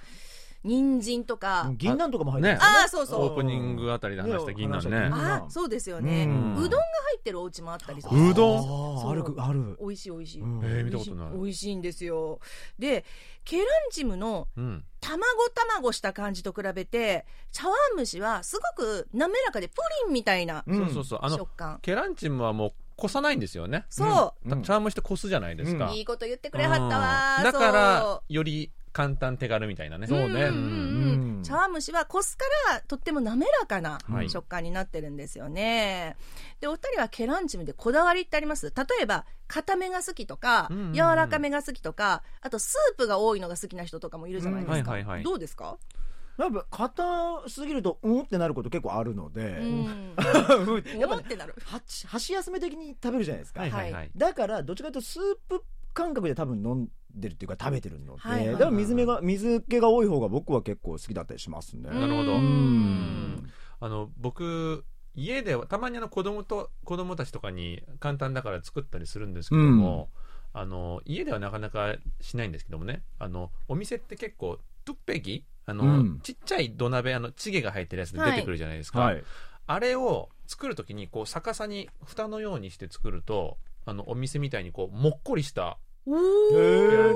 [SPEAKER 4] 人参とか、
[SPEAKER 1] 銀杏とかも入ってる。
[SPEAKER 2] ね。
[SPEAKER 4] ああそうそう。
[SPEAKER 2] オープニングあたりで話した銀杏ね。
[SPEAKER 1] ね
[SPEAKER 4] ああそうですよね、
[SPEAKER 1] う
[SPEAKER 4] うんどんが入ってるお家もあったりとか。
[SPEAKER 2] うどん？
[SPEAKER 1] あるある。
[SPEAKER 4] 美味しい美味しい、
[SPEAKER 1] うん。
[SPEAKER 2] えー見たことない。
[SPEAKER 4] 美味しいんですよ。でケランチムの
[SPEAKER 2] うん。
[SPEAKER 4] 卵卵した感じと比べて茶碗蒸しはすごく滑らかでプリンみたいな
[SPEAKER 1] うん。
[SPEAKER 2] そうそうそう。あの
[SPEAKER 4] 食感、
[SPEAKER 2] ケランチムはもうこさないんですよね。
[SPEAKER 4] そう、
[SPEAKER 1] うん。
[SPEAKER 2] 茶碗蒸しってこすじゃないですか、
[SPEAKER 4] いいこと言ってくれはったわ
[SPEAKER 2] うん。だから
[SPEAKER 4] そ
[SPEAKER 2] より簡単手軽みたいなね。
[SPEAKER 4] う
[SPEAKER 1] そうね。
[SPEAKER 4] んうんうん
[SPEAKER 1] うん。
[SPEAKER 4] 茶碗蒸しはこすからとっても滑らかな
[SPEAKER 2] はい。
[SPEAKER 4] 食感になってるんですよね、でお二人はケランチムでこだわりってあります？例えば固めが好きとか、
[SPEAKER 2] うんうんうん。
[SPEAKER 4] 柔らかめが好きとかあとスープが多いのが好きな人とかもいるじゃないですか、
[SPEAKER 2] うんはいはいはい。
[SPEAKER 4] どうですか、
[SPEAKER 1] やっぱ硬すぎるとうんってなること結構あるので、
[SPEAKER 4] うん、(laughs)
[SPEAKER 1] やっぱ
[SPEAKER 4] 思ってなる。
[SPEAKER 1] 箸箸休め的に食べるじゃないですか、
[SPEAKER 2] はいはいはい、
[SPEAKER 1] だからどっちかというとスープ感覚で多分飲んでるっていうか食べてるので、
[SPEAKER 4] はいはいはい
[SPEAKER 1] だから水目が水気が多い方が僕は結構好きだったりしますね、
[SPEAKER 2] なるほど。
[SPEAKER 4] う
[SPEAKER 1] うん。ん
[SPEAKER 2] あの僕家ではたまにあの子供と子供たちとかに簡単だから作ったりするんですけども、あの家ではなかなかしないんですけどもね。あのお店って結構トゥッペギ？あの、
[SPEAKER 1] うん。
[SPEAKER 2] ちっちゃい土鍋あのチゲが入ってるやつで出てくるじゃないですか、
[SPEAKER 1] はい。
[SPEAKER 2] あれを作るときにこう逆さに蓋のようにして作るとあのお店みたいにこうもっこりしたラン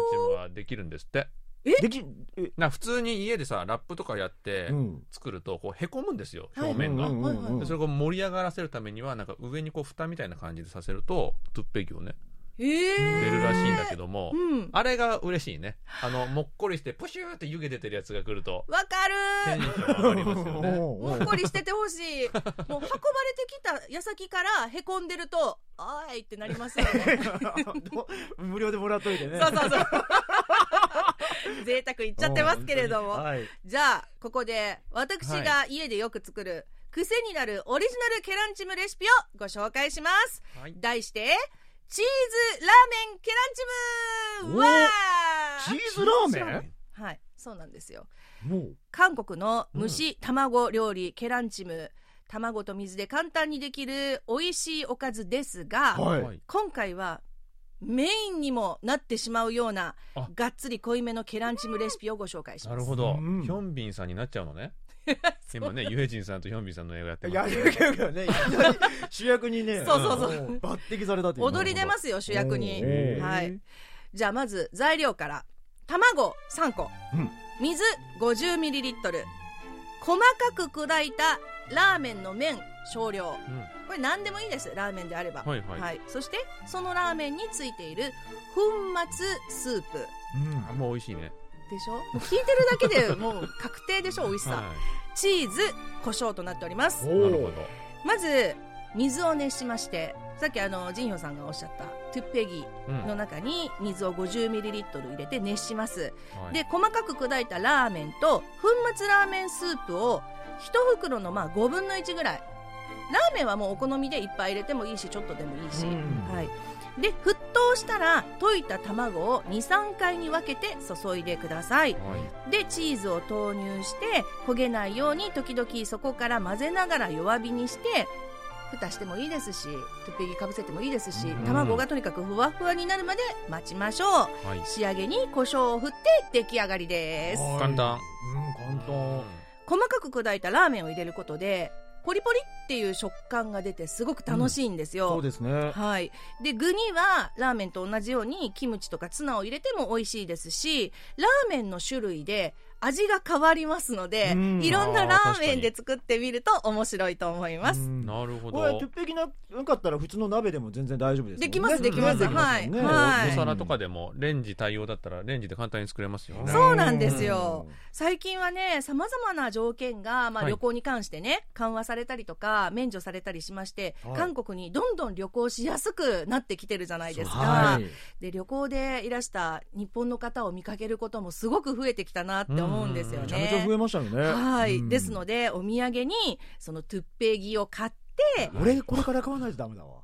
[SPEAKER 5] ー
[SPEAKER 2] チできるんですって。
[SPEAKER 5] できえ？
[SPEAKER 2] な普通に家でさラップとかやって
[SPEAKER 5] うん。
[SPEAKER 2] 作るとこうへこむんですよ
[SPEAKER 4] はい。
[SPEAKER 2] 表面が、
[SPEAKER 5] うんうんうんうん。
[SPEAKER 2] でそれを盛り上がらせるためにはなんか上にこう蓋みたいな感じでさせるとトゥッペギをね
[SPEAKER 4] えー
[SPEAKER 2] 出るらしいんだけども、
[SPEAKER 4] うん。
[SPEAKER 2] あれが嬉しいね。あのもっこりしてプシューって湯気出てるやつが来ると
[SPEAKER 4] わか
[SPEAKER 2] テン
[SPEAKER 4] る
[SPEAKER 2] ション上がりますよね。(laughs)
[SPEAKER 4] もっこりしててほしい。もう運ばれてきた矢先からへこんでると「あーい」ってなりますよね。
[SPEAKER 5] ど (laughs) 無料でもらっといてね。
[SPEAKER 4] そうそうそう。(laughs) 贅沢言っちゃってますけれども。
[SPEAKER 5] はい。
[SPEAKER 4] じゃあここで私が家でよく作る癖になるオリジナルケランチムレシピをご紹介します。
[SPEAKER 2] はい。
[SPEAKER 4] 題してチーズラーメンケランチム
[SPEAKER 5] お
[SPEAKER 4] わ
[SPEAKER 5] チ
[SPEAKER 4] ー
[SPEAKER 5] ーズラーメン？
[SPEAKER 4] はいそうなんですよ。韓国の蒸し卵料理、ケランチム。卵と水で簡単にできる美味しいおかずですが、
[SPEAKER 5] はい
[SPEAKER 2] はい。
[SPEAKER 4] 今回はメインにもなってしまうような
[SPEAKER 2] あ。
[SPEAKER 4] がっつり濃いめのケランチムレシピをご紹介します。
[SPEAKER 2] なるほど、
[SPEAKER 5] うん。
[SPEAKER 2] ヒョンビンさんになっちゃうのね (laughs) 今ねユヘジンさんとヒョンビンさんの映画やって
[SPEAKER 5] いや
[SPEAKER 2] ます
[SPEAKER 5] いやいやねいきなり (laughs) 主役にね
[SPEAKER 4] そうそうそう。
[SPEAKER 5] うん抜擢されたっていう
[SPEAKER 4] 踊り出ますよ主役に。はい。じゃあまず材料から。卵3個、
[SPEAKER 5] うん。
[SPEAKER 4] 水 50ml 細かく砕いたラーメンの麺少量。
[SPEAKER 2] うん。
[SPEAKER 4] これ何でもいいですラーメンであれば。
[SPEAKER 2] はい。はい。
[SPEAKER 4] そしてそのラーメンについている粉末スープ。
[SPEAKER 5] うん。
[SPEAKER 2] あもう美味しいね
[SPEAKER 4] でしょ？もう聞いてるだけでもう確定でしょ美味しさ、
[SPEAKER 2] は
[SPEAKER 4] チーズ胡椒となっております。
[SPEAKER 2] なるほど。
[SPEAKER 4] まず水を熱しましてさっきあのジンヒョさんがおっしゃったトゥッペギ
[SPEAKER 2] うん
[SPEAKER 4] の中に水を 50ml 入れて熱します、
[SPEAKER 2] はい。
[SPEAKER 4] で細かく砕いたラーメンと粉末ラーメンスープを1袋のまあ5分の1ぐらい。ラーメンはもうお好みでいっぱい入れてもいいしちょっとでもいいし、
[SPEAKER 5] うん。
[SPEAKER 4] はい、で沸騰したら溶いた卵を23回に分けて注いでください。
[SPEAKER 2] はい。
[SPEAKER 4] でチーズを投入して焦げないように時々そこから混ぜながら弱火にして蓋してもいいですしトッピングかぶせてもいいですし、
[SPEAKER 5] うん。
[SPEAKER 4] 卵がとにかくふわふわになるまで待ちましょう。
[SPEAKER 2] はい。
[SPEAKER 4] 仕上げに胡椒を振って出来上がりです。
[SPEAKER 5] はい。
[SPEAKER 2] 簡単。
[SPEAKER 5] うん簡単。
[SPEAKER 4] 細かく砕いたラーメンを入れることでポリポリっていう食感が出てすごく楽しいんですよ、
[SPEAKER 5] そうですね。
[SPEAKER 4] はい、で具にはラーメンと同じようにキムチとかツナを入れても美味しいですしラーメンの種類で味が変わりますので
[SPEAKER 5] うん。
[SPEAKER 4] いろんなラーメンで作ってみると面白いと思います。
[SPEAKER 5] うん。
[SPEAKER 2] なるほど。
[SPEAKER 5] これ鉄壁ななかったら普通の鍋でも全然大丈夫ですね。
[SPEAKER 4] できます。できます
[SPEAKER 5] できますもんね。
[SPEAKER 4] はい。
[SPEAKER 2] お皿とかでもレンジ対応だったらレンジで簡単に作れますよ。ね
[SPEAKER 4] そうなんですよ。最近はねさまざまな条件が、まあ、
[SPEAKER 2] はい。
[SPEAKER 4] 旅行に関してね、緩和されたりとか免除されたりしまして、
[SPEAKER 5] はい。
[SPEAKER 4] 韓国にどんどん旅行しやすくなってきてるじゃないですか。
[SPEAKER 5] はい
[SPEAKER 4] で旅行でいらした日本の方を見かけることもすごく増えてきたなって思うんですよ
[SPEAKER 2] うん。
[SPEAKER 5] めちゃめちゃ増
[SPEAKER 4] ね。
[SPEAKER 5] えましたよね。
[SPEAKER 4] はい、
[SPEAKER 5] うん。
[SPEAKER 4] ですのでお土産にそのトゥッペギを買って
[SPEAKER 5] 俺これから買わないとダメだわ。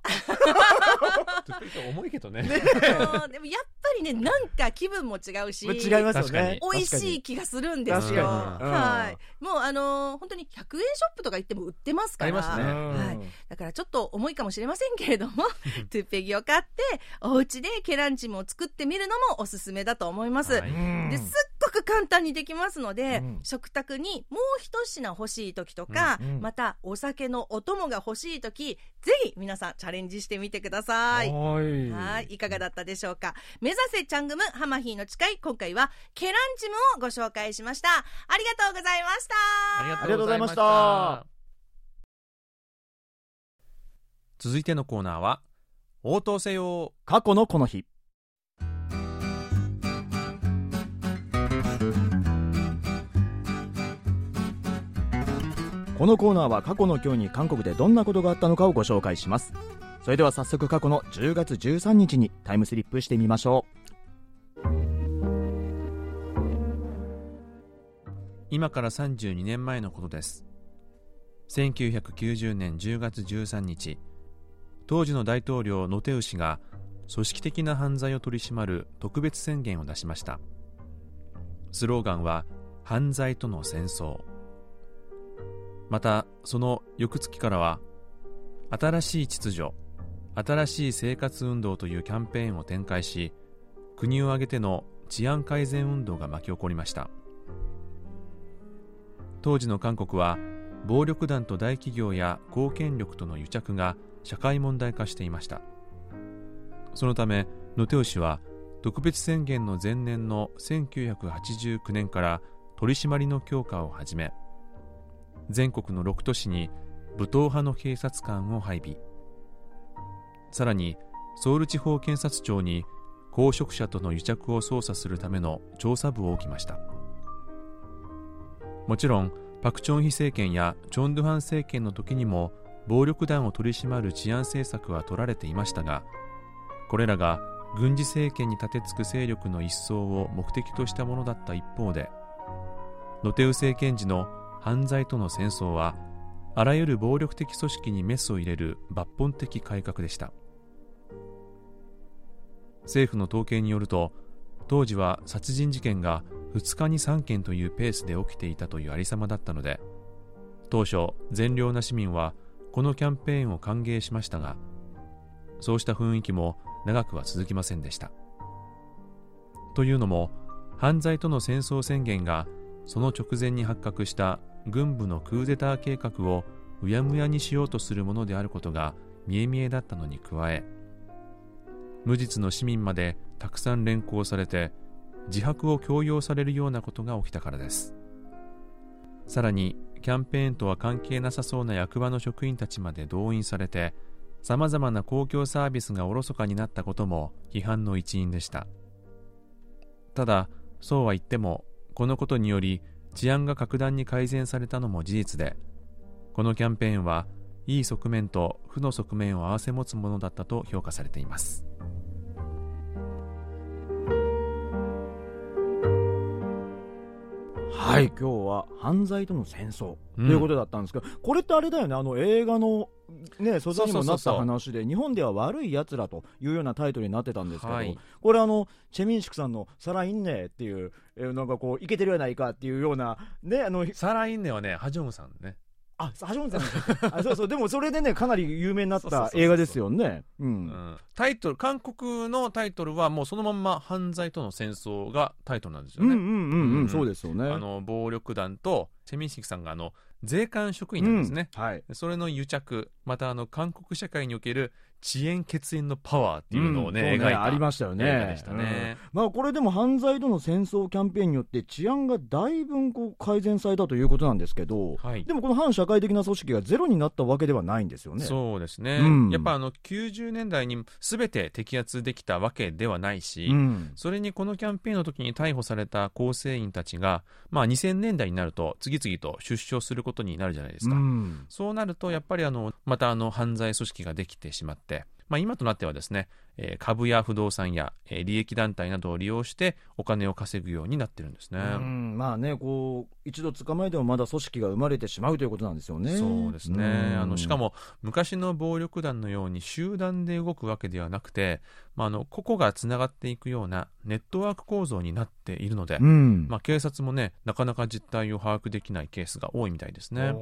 [SPEAKER 2] 重いけどね。
[SPEAKER 4] そうでもやっぱりねなんか気分も違うし
[SPEAKER 5] 違いますよね。
[SPEAKER 2] に。
[SPEAKER 4] 美味しい気がするんです
[SPEAKER 5] 確
[SPEAKER 4] よ。
[SPEAKER 5] うん
[SPEAKER 4] はい。もうあのー本当に100円ショップとか行っても売ってますから。
[SPEAKER 2] ありますね。
[SPEAKER 4] はい。だからちょっと重いかもしれませんけれども、(laughs) トゥッペギを買って、お家でケランチムを作ってみるのもおすすめだと思います。
[SPEAKER 2] はい。
[SPEAKER 5] うん。
[SPEAKER 4] ですっごく簡単にできますので、
[SPEAKER 5] うん
[SPEAKER 4] 食卓にもう一品欲しい時とか、
[SPEAKER 5] うんうん
[SPEAKER 4] またお酒のお供が欲しい時、ぜひ皆さんチャレンジしてみてください。
[SPEAKER 5] はい
[SPEAKER 4] はい、いかがだったでしょうか。目指せチャングムハマヒーの誓い、今回はケランチムをご紹介しました。ありがとうございました。
[SPEAKER 2] ありが
[SPEAKER 5] ありがとうございました
[SPEAKER 2] 続いてのコーナーは応答せよ
[SPEAKER 1] 過去のこの日このコーナーは過去の今日に韓国でどんなことがあったのかをご紹介します。それでは早速過去の10月13日にタイムスリップしてみましょう。
[SPEAKER 2] 今から32年前のことです。1990年10月13日当時の大統領ノテウ氏が組織的な犯罪を取り締まる特別宣言を出しました。スローガンは犯罪との戦争またその翌月からは新しい秩序新しい生活運動というキャンペーンを展開し国を挙げての治安改善運動が巻き起こりました。当時の韓国は暴力団と大企業や公権力との癒着が社会問題化していました。そのためノテウ氏は特別宣言の前年の1989年から取締りの強化を始め全国の6都市に武闘派の警察官を配備。さらにソウル地方検察庁に公職者との癒着を捜査するための調査部を置きました。もちろんパク・チョンヒ政権やチョン・ドゥハン政権の時にも暴力団を取り締まる治安政策は取られていましたがこれらが軍事政権に立てつく勢力の一掃を目的としたものだった一方でノテウ政権時の犯罪との戦争はあらゆる暴力的組織にメスを入れる抜本的改革でした。政府の統計によると当時は殺人事件が2日に3件というペースで起きていたというありさまだったので当初善良な市民はこのキャンペーンを歓迎しましたがそうした雰囲気も長くは続きませんでした。というのも犯罪との戦争宣言がその直前に発覚した軍部のクーデター計画をうやむやにしようとするものであることが見え見えだったのに加え無実の市民までたくさん連行されて自白を強要されるようなことが起きたからです。さらにキャンペーンとは関係なさそうな役場の職員たちまで動員されてさまざまな公共サービスがおろそかになったことも批判の一因でした。ただそうは言ってもこのことにより治安が格段に改善されたのも事実でこのキャンペーンはいい側面と負の側面を併せ持つものだったと評価されています。
[SPEAKER 5] はい、今日は犯罪との戦争と
[SPEAKER 2] うん。
[SPEAKER 5] いうことだったんですけど、これってあれだよね、あの映画の、ね、素材にもなった話で、日本では悪いやつらというようなタイトルになってたんですけど、
[SPEAKER 2] はい。
[SPEAKER 5] これあの、チェ・ミンシクさんのサラインネっていう、えーなんかこう、いけてるやないかっていうような、ね、あの、
[SPEAKER 2] サラインネはねハジョンさんね
[SPEAKER 5] あ、橋本さん (laughs) あそうそう、でもそれでね、かなり有名になった映画ですよね。う。
[SPEAKER 2] うんんタイトル韓国のタイトルはもうそのまんま犯罪との戦争がタイトルなんですよね、
[SPEAKER 5] うんうんうんう
[SPEAKER 2] うん
[SPEAKER 5] ん、そうですよね。
[SPEAKER 2] あの暴力団とチェミンシクさんがあの税関職員なんですね、
[SPEAKER 5] うんはい。
[SPEAKER 2] それの癒着またあの韓国社会における遅延血縁のパワーっていうのをね、
[SPEAKER 5] うん。そう
[SPEAKER 2] 描いた
[SPEAKER 5] ありましたよね。
[SPEAKER 2] たね、
[SPEAKER 5] まあこれでも犯罪との戦争キャンペーンによって治安がだいぶこう改善されたということなんですけど、
[SPEAKER 2] はい。
[SPEAKER 5] でもこの反社会的な組織がゼロになったわけではないんですよね。
[SPEAKER 2] そうですね、
[SPEAKER 5] うん。
[SPEAKER 2] やっぱあの90年代に全て摘発できたわけではないし、
[SPEAKER 5] うん。
[SPEAKER 2] それにこのキャンペーンの時に逮捕された構成員たちが、まあ、2000年代になると次々と出所することになるじゃないですか、
[SPEAKER 5] うん。
[SPEAKER 2] そうなるとやっぱりあのまたあの犯罪組織ができてしまって、まあ、今となってはですね、えー株や不動産や、えー利益団体などを利用してお金を稼ぐようになってるんですね。
[SPEAKER 5] うんまあね、こう一度捕まえてもまだ組織が生まれてしまうということなんですよね。
[SPEAKER 2] そうですね、
[SPEAKER 5] うん
[SPEAKER 2] あのしかも昔の暴力団のように集団で動くわけではなくて、まあ、あの個々がつながっていくようなネットワーク構造になっているので、
[SPEAKER 5] うん。
[SPEAKER 2] まあ、警察もねなかなか実態を把握できないケースが多いみたいですね。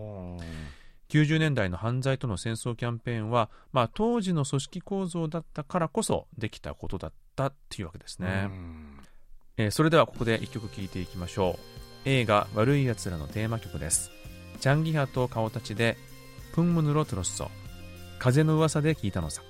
[SPEAKER 5] おー
[SPEAKER 2] 90年代の犯罪との戦争キャンペーンは、まあ、当時の組織構造だったからこそできたことだったっていうわけですね、
[SPEAKER 5] うん。
[SPEAKER 2] えーそれではここで一曲聴いていきましょう。映画「悪いやつら」のテーマ曲です。チャンギハと顔たちで「プンムヌロトロッソ」風の噂で聞いたのさ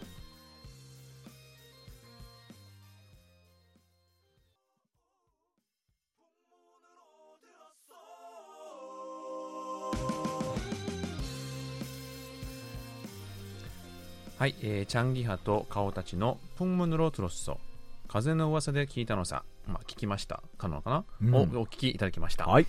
[SPEAKER 2] はい、えーチャンギハと顔たちの「プンムヌロトロッソ」風の噂で聞いたのさ、まあ、聞きました。かのかな、
[SPEAKER 5] うん。
[SPEAKER 2] おお聞きいただきました、
[SPEAKER 5] はい。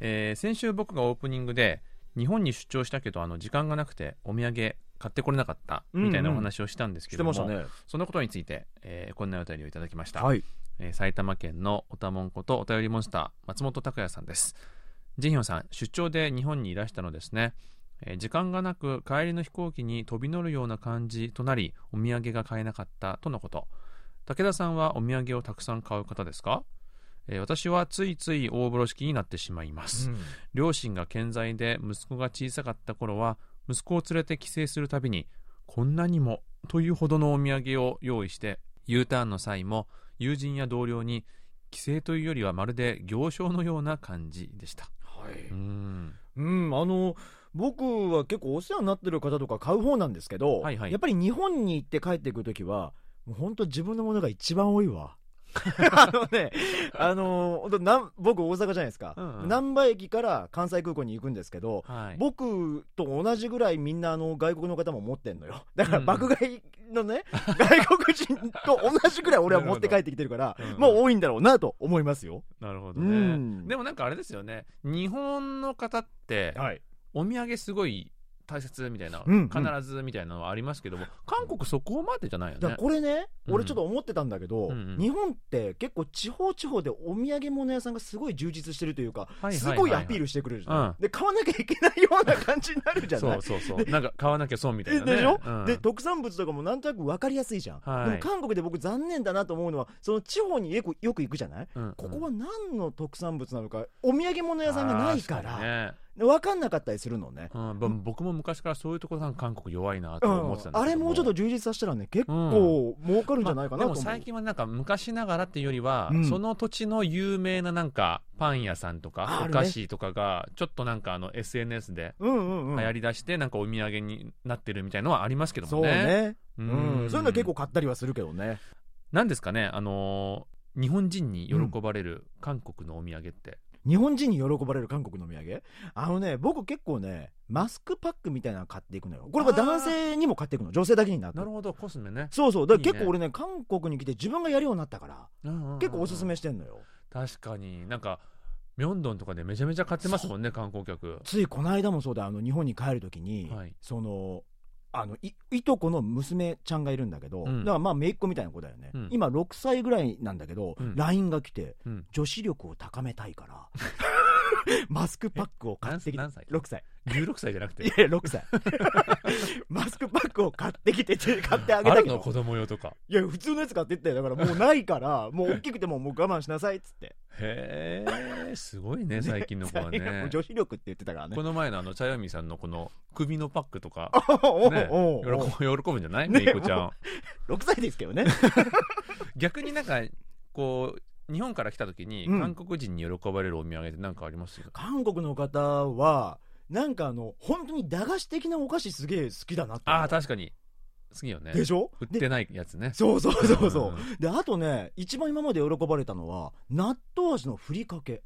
[SPEAKER 2] えー先週僕がオープニングで日本に出張したけどあの時間がなくてお土産買ってこれなかった。みたいなお話をしたんですけども、
[SPEAKER 5] してましたね。
[SPEAKER 2] そのことについて、えーこんなお便りをいただきました、
[SPEAKER 5] はい。
[SPEAKER 2] えー埼玉県のおたもんことお便りモンスター松本拓也さんです。ジェヒョンさん出張で日本にいらしたのですね、えー時間がなく帰りの飛行機に飛び乗るような感じとなりお土産が買えなかったとのこと。武田さんはお土産をたくさん買う方ですか、えー私はついつい大風呂敷になってしまいます、両親が健在で息子が小さかった頃は息子を連れて帰省するたびにこんなにもというほどのお土産を用意して U ターンの際も友人や同僚に帰省というよりはまるで行商のような感じでした。
[SPEAKER 1] はい。
[SPEAKER 2] うん。
[SPEAKER 1] うん、あの僕は結構お世話になってる方とか買う方なんですけど、
[SPEAKER 2] はいはい。
[SPEAKER 1] やっぱり日本に行って帰ってくるときは、もう本当自分のものが一番多いわ。(laughs) あのね、あの本当なん僕大阪じゃないですか、
[SPEAKER 2] うんうん。
[SPEAKER 1] 難波駅から関西空港に行くんですけど、
[SPEAKER 2] はい。
[SPEAKER 1] 僕と同じぐらいみんなあの外国の方も持ってんのよ。(laughs) だから
[SPEAKER 2] うん。うん
[SPEAKER 1] 爆買いのね、(laughs) 外国人と同じぐらい俺は持って帰ってきてるからもう多いんだろうなと思いますよ。
[SPEAKER 2] なるほど
[SPEAKER 1] う
[SPEAKER 2] ね
[SPEAKER 1] ん。
[SPEAKER 2] でもなんかあれですよね。日本の方って
[SPEAKER 1] はい。
[SPEAKER 2] お土産すごい大切みたいな、
[SPEAKER 1] うんうん。
[SPEAKER 2] 必ずみたいなのはありますけども韓国そこまでじゃないよ
[SPEAKER 1] だから
[SPEAKER 2] ね
[SPEAKER 1] これね、
[SPEAKER 2] うん。
[SPEAKER 1] 俺ちょっと思ってたんだけど、
[SPEAKER 2] うんうん。
[SPEAKER 1] 日本って結構地方地方でお土産物屋さんがすごい充実してるというか、
[SPEAKER 2] はいはいはい
[SPEAKER 1] すごいアピールしてくるじゃない、
[SPEAKER 2] うん。
[SPEAKER 1] で買わなきゃいけないような感じになるじゃない？
[SPEAKER 2] そうそうそう。なんか買わなきゃ損みたいなね。
[SPEAKER 1] でしょ、
[SPEAKER 2] うん。
[SPEAKER 1] で特産物とかもなんとなく分かりやすいじゃん、
[SPEAKER 2] はい。
[SPEAKER 1] でも韓国で僕残念だなと思うのはその地方によくよく行くじゃない、
[SPEAKER 2] うん。うん。
[SPEAKER 1] ここは何の特産物なのかお土産物屋さんがないか
[SPEAKER 2] あー確
[SPEAKER 1] ら
[SPEAKER 2] にね。
[SPEAKER 1] で分かんなかったりするのね、
[SPEAKER 2] うん、ぼ僕も昔からそういうところさん韓国弱いなと
[SPEAKER 1] うん
[SPEAKER 2] 思ってたんだけど
[SPEAKER 1] あれもうちょっと充実させたらね結構儲かるんじゃないかなと思う、
[SPEAKER 2] まあでも最近はなんか昔ながらっていうよりは、
[SPEAKER 1] うん。
[SPEAKER 2] その土地の有名ななんかパン屋さんとかお菓子とかがちょっとなんかあの SNS で流行りだしてなんかお土産になってるみたいのはありますけどもね。
[SPEAKER 1] ね
[SPEAKER 2] う
[SPEAKER 1] うん。ん、そういうのは結構買ったりはするけどね。
[SPEAKER 2] なんですかねあのー日本人に喜ばれる韓国のお土産って、
[SPEAKER 1] 日本人に喜ばれる韓国のお土産？あのね僕結構ねマスクパックみたいなの買っていくのよ。これは男性にも買っていくの。女性だけになって。
[SPEAKER 2] なるほどコスメね。
[SPEAKER 1] そうそう。だから結構俺ね韓国に来て自分がやるようになったから結構おすすめしてんのよ。
[SPEAKER 2] 確かに。なんかミョンドンとかでめちゃめちゃ買ってますもんね観光客。
[SPEAKER 1] ついこの間もそうだ。あの日本に帰る時に、
[SPEAKER 2] はい。
[SPEAKER 1] そのあのいいとこの娘ちゃんがいるんだけど、
[SPEAKER 2] うん。
[SPEAKER 1] だからまあ姪っ子みたいな子だよね、
[SPEAKER 2] うん。
[SPEAKER 1] 今6歳ぐらいなんだけど、
[SPEAKER 2] うん。
[SPEAKER 1] LINE が来て
[SPEAKER 2] うん。
[SPEAKER 1] 女子力を高めたいから (laughs) マスクパックを買ってきて
[SPEAKER 2] 何歳
[SPEAKER 1] ？6歳。
[SPEAKER 2] 16歳じゃなくて？
[SPEAKER 1] いや6歳。(laughs) マスクパックを買ってきてて買ってあげたけど。
[SPEAKER 2] あるの子供用とか。
[SPEAKER 1] いや普通のやつ買ってったよ。だからもうないからもう大きくてももう我慢しなさいっつって。
[SPEAKER 2] へえすごいね最近の子は
[SPEAKER 1] も
[SPEAKER 2] ね
[SPEAKER 1] う女子力って言ってたからね。
[SPEAKER 2] この前のあの茶読みさんのこの首のパックとか。ね喜ぶ喜ぶんじゃない？
[SPEAKER 1] ね
[SPEAKER 2] めいこちゃん。(laughs)
[SPEAKER 1] 6歳ですけどね。
[SPEAKER 2] 逆になんかこう日本から来た時に
[SPEAKER 1] うん。
[SPEAKER 2] 韓国人に喜ばれるお土産って何かあります？
[SPEAKER 1] 韓国の方はなんかあの本当に駄菓子的なお菓子すげえ好きだなって思う。
[SPEAKER 2] ああ確かに。好きよね。
[SPEAKER 1] でしょ？
[SPEAKER 2] 売ってないやつね。
[SPEAKER 1] そうそうそうそう、
[SPEAKER 2] ん。
[SPEAKER 1] であとね一番今まで喜ばれたのは納豆味のふりかけ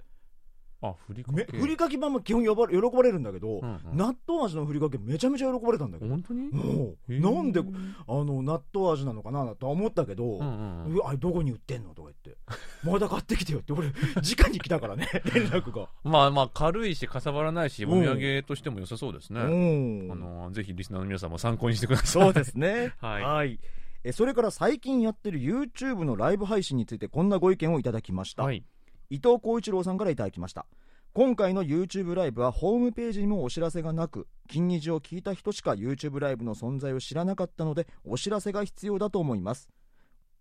[SPEAKER 2] あふりか
[SPEAKER 1] め
[SPEAKER 2] け
[SPEAKER 1] ふりかけ版も基本呼ばれ喜ばれるんだけど、
[SPEAKER 2] うんうん。
[SPEAKER 1] 納豆味のふりかけめちゃめちゃ喜ばれたんだけど。
[SPEAKER 2] 本当に？
[SPEAKER 1] もうなんであの納豆味なのかなとは思ったけど、
[SPEAKER 2] うんうん。うん
[SPEAKER 1] あれどこに売ってんの？とか言って。まだ買ってきてよって俺 (laughs) 直に来たからね (laughs) 連絡が。
[SPEAKER 2] まあまあ軽いしかさばらないしお土産としても良さそうですね。
[SPEAKER 1] うん。
[SPEAKER 2] あのぜひリスナーの皆さんも参考にしてください。
[SPEAKER 1] そうですね。(laughs)
[SPEAKER 2] はい。
[SPEAKER 1] えそれから最近やってる YouTube のライブ配信についてこんなご意見をいただきました、
[SPEAKER 2] はい
[SPEAKER 1] 伊藤浩一郎さんからいただきました。今回の YouTube ライブはホームページにもお知らせがなく金日を聞いた人しか YouTube ライブの存在を知らなかったのでお知らせが必要だと思います。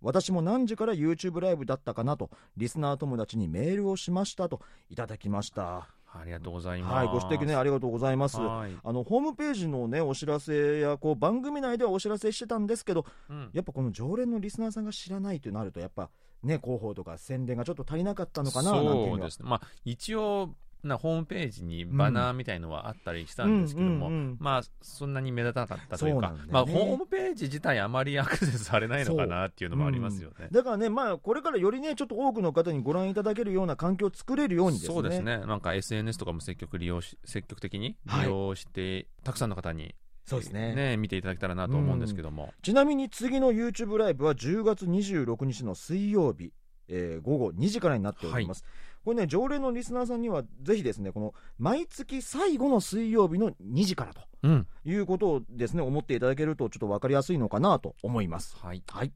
[SPEAKER 1] 私も何時から YouTube ライブだったかなとリスナー友達にメールをしましたといただきました。
[SPEAKER 2] ありがとうございます。
[SPEAKER 1] はいご指摘ねありがとうございます。
[SPEAKER 2] はい。
[SPEAKER 1] あのホームページのねお知らせやこう番組内ではお知らせしてたんですけど
[SPEAKER 2] うん。
[SPEAKER 1] やっぱこの常連のリスナーさんが知らないとなるとやっぱね広報とか宣伝がちょっと足りなかったのかな
[SPEAKER 2] そうですね。まあ一応なホームページにバナーみたいのはあったりしたんですけども、
[SPEAKER 1] うんうんうん。
[SPEAKER 2] まあそんなに目立たなかったというか
[SPEAKER 1] ね。
[SPEAKER 2] まあホームページ自体あまりアクセスされないのかなっていうのもありますよね。
[SPEAKER 1] だからね、まあ、これからよりね、ちょっと多くの方にご覧いただけるような環境を作れるようにですね。
[SPEAKER 2] そうですね。なんか SNS とかも積極利用し積極的に
[SPEAKER 1] はい
[SPEAKER 2] 利用して、たくさんの方に
[SPEAKER 1] そうですね。
[SPEAKER 2] 見ていただけたらなと思うんですけども、
[SPEAKER 1] ちなみに次の YouTube ライブは10月26日の水曜日、えー午後2時からになっております。これね、常連のリスナーさんには、ぜひですね、この毎月最後の水曜日の2時からと。
[SPEAKER 2] うん。
[SPEAKER 1] いうことをですね、思っていただけると、ちょっと分かりやすいのかなと思います。
[SPEAKER 2] はい。
[SPEAKER 1] はい。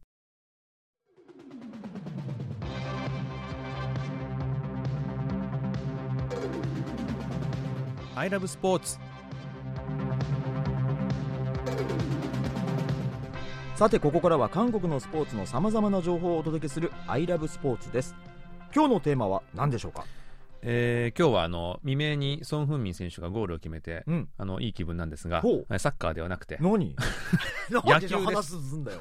[SPEAKER 2] I love スポーツ
[SPEAKER 1] さてここからは韓国のスポーツのさまざまな情報をお届けする「アイラブスポーツです。今日のテーマは何でしょうか？
[SPEAKER 2] えー今日はあの未明にソン・フンミン選手がゴールを決めて、
[SPEAKER 1] うん。
[SPEAKER 2] あのいい気分なんですが
[SPEAKER 1] ほ
[SPEAKER 2] サッカーではなくて、
[SPEAKER 1] 何？(laughs)
[SPEAKER 2] 野
[SPEAKER 1] 野
[SPEAKER 2] 球で
[SPEAKER 1] 話すんだよ。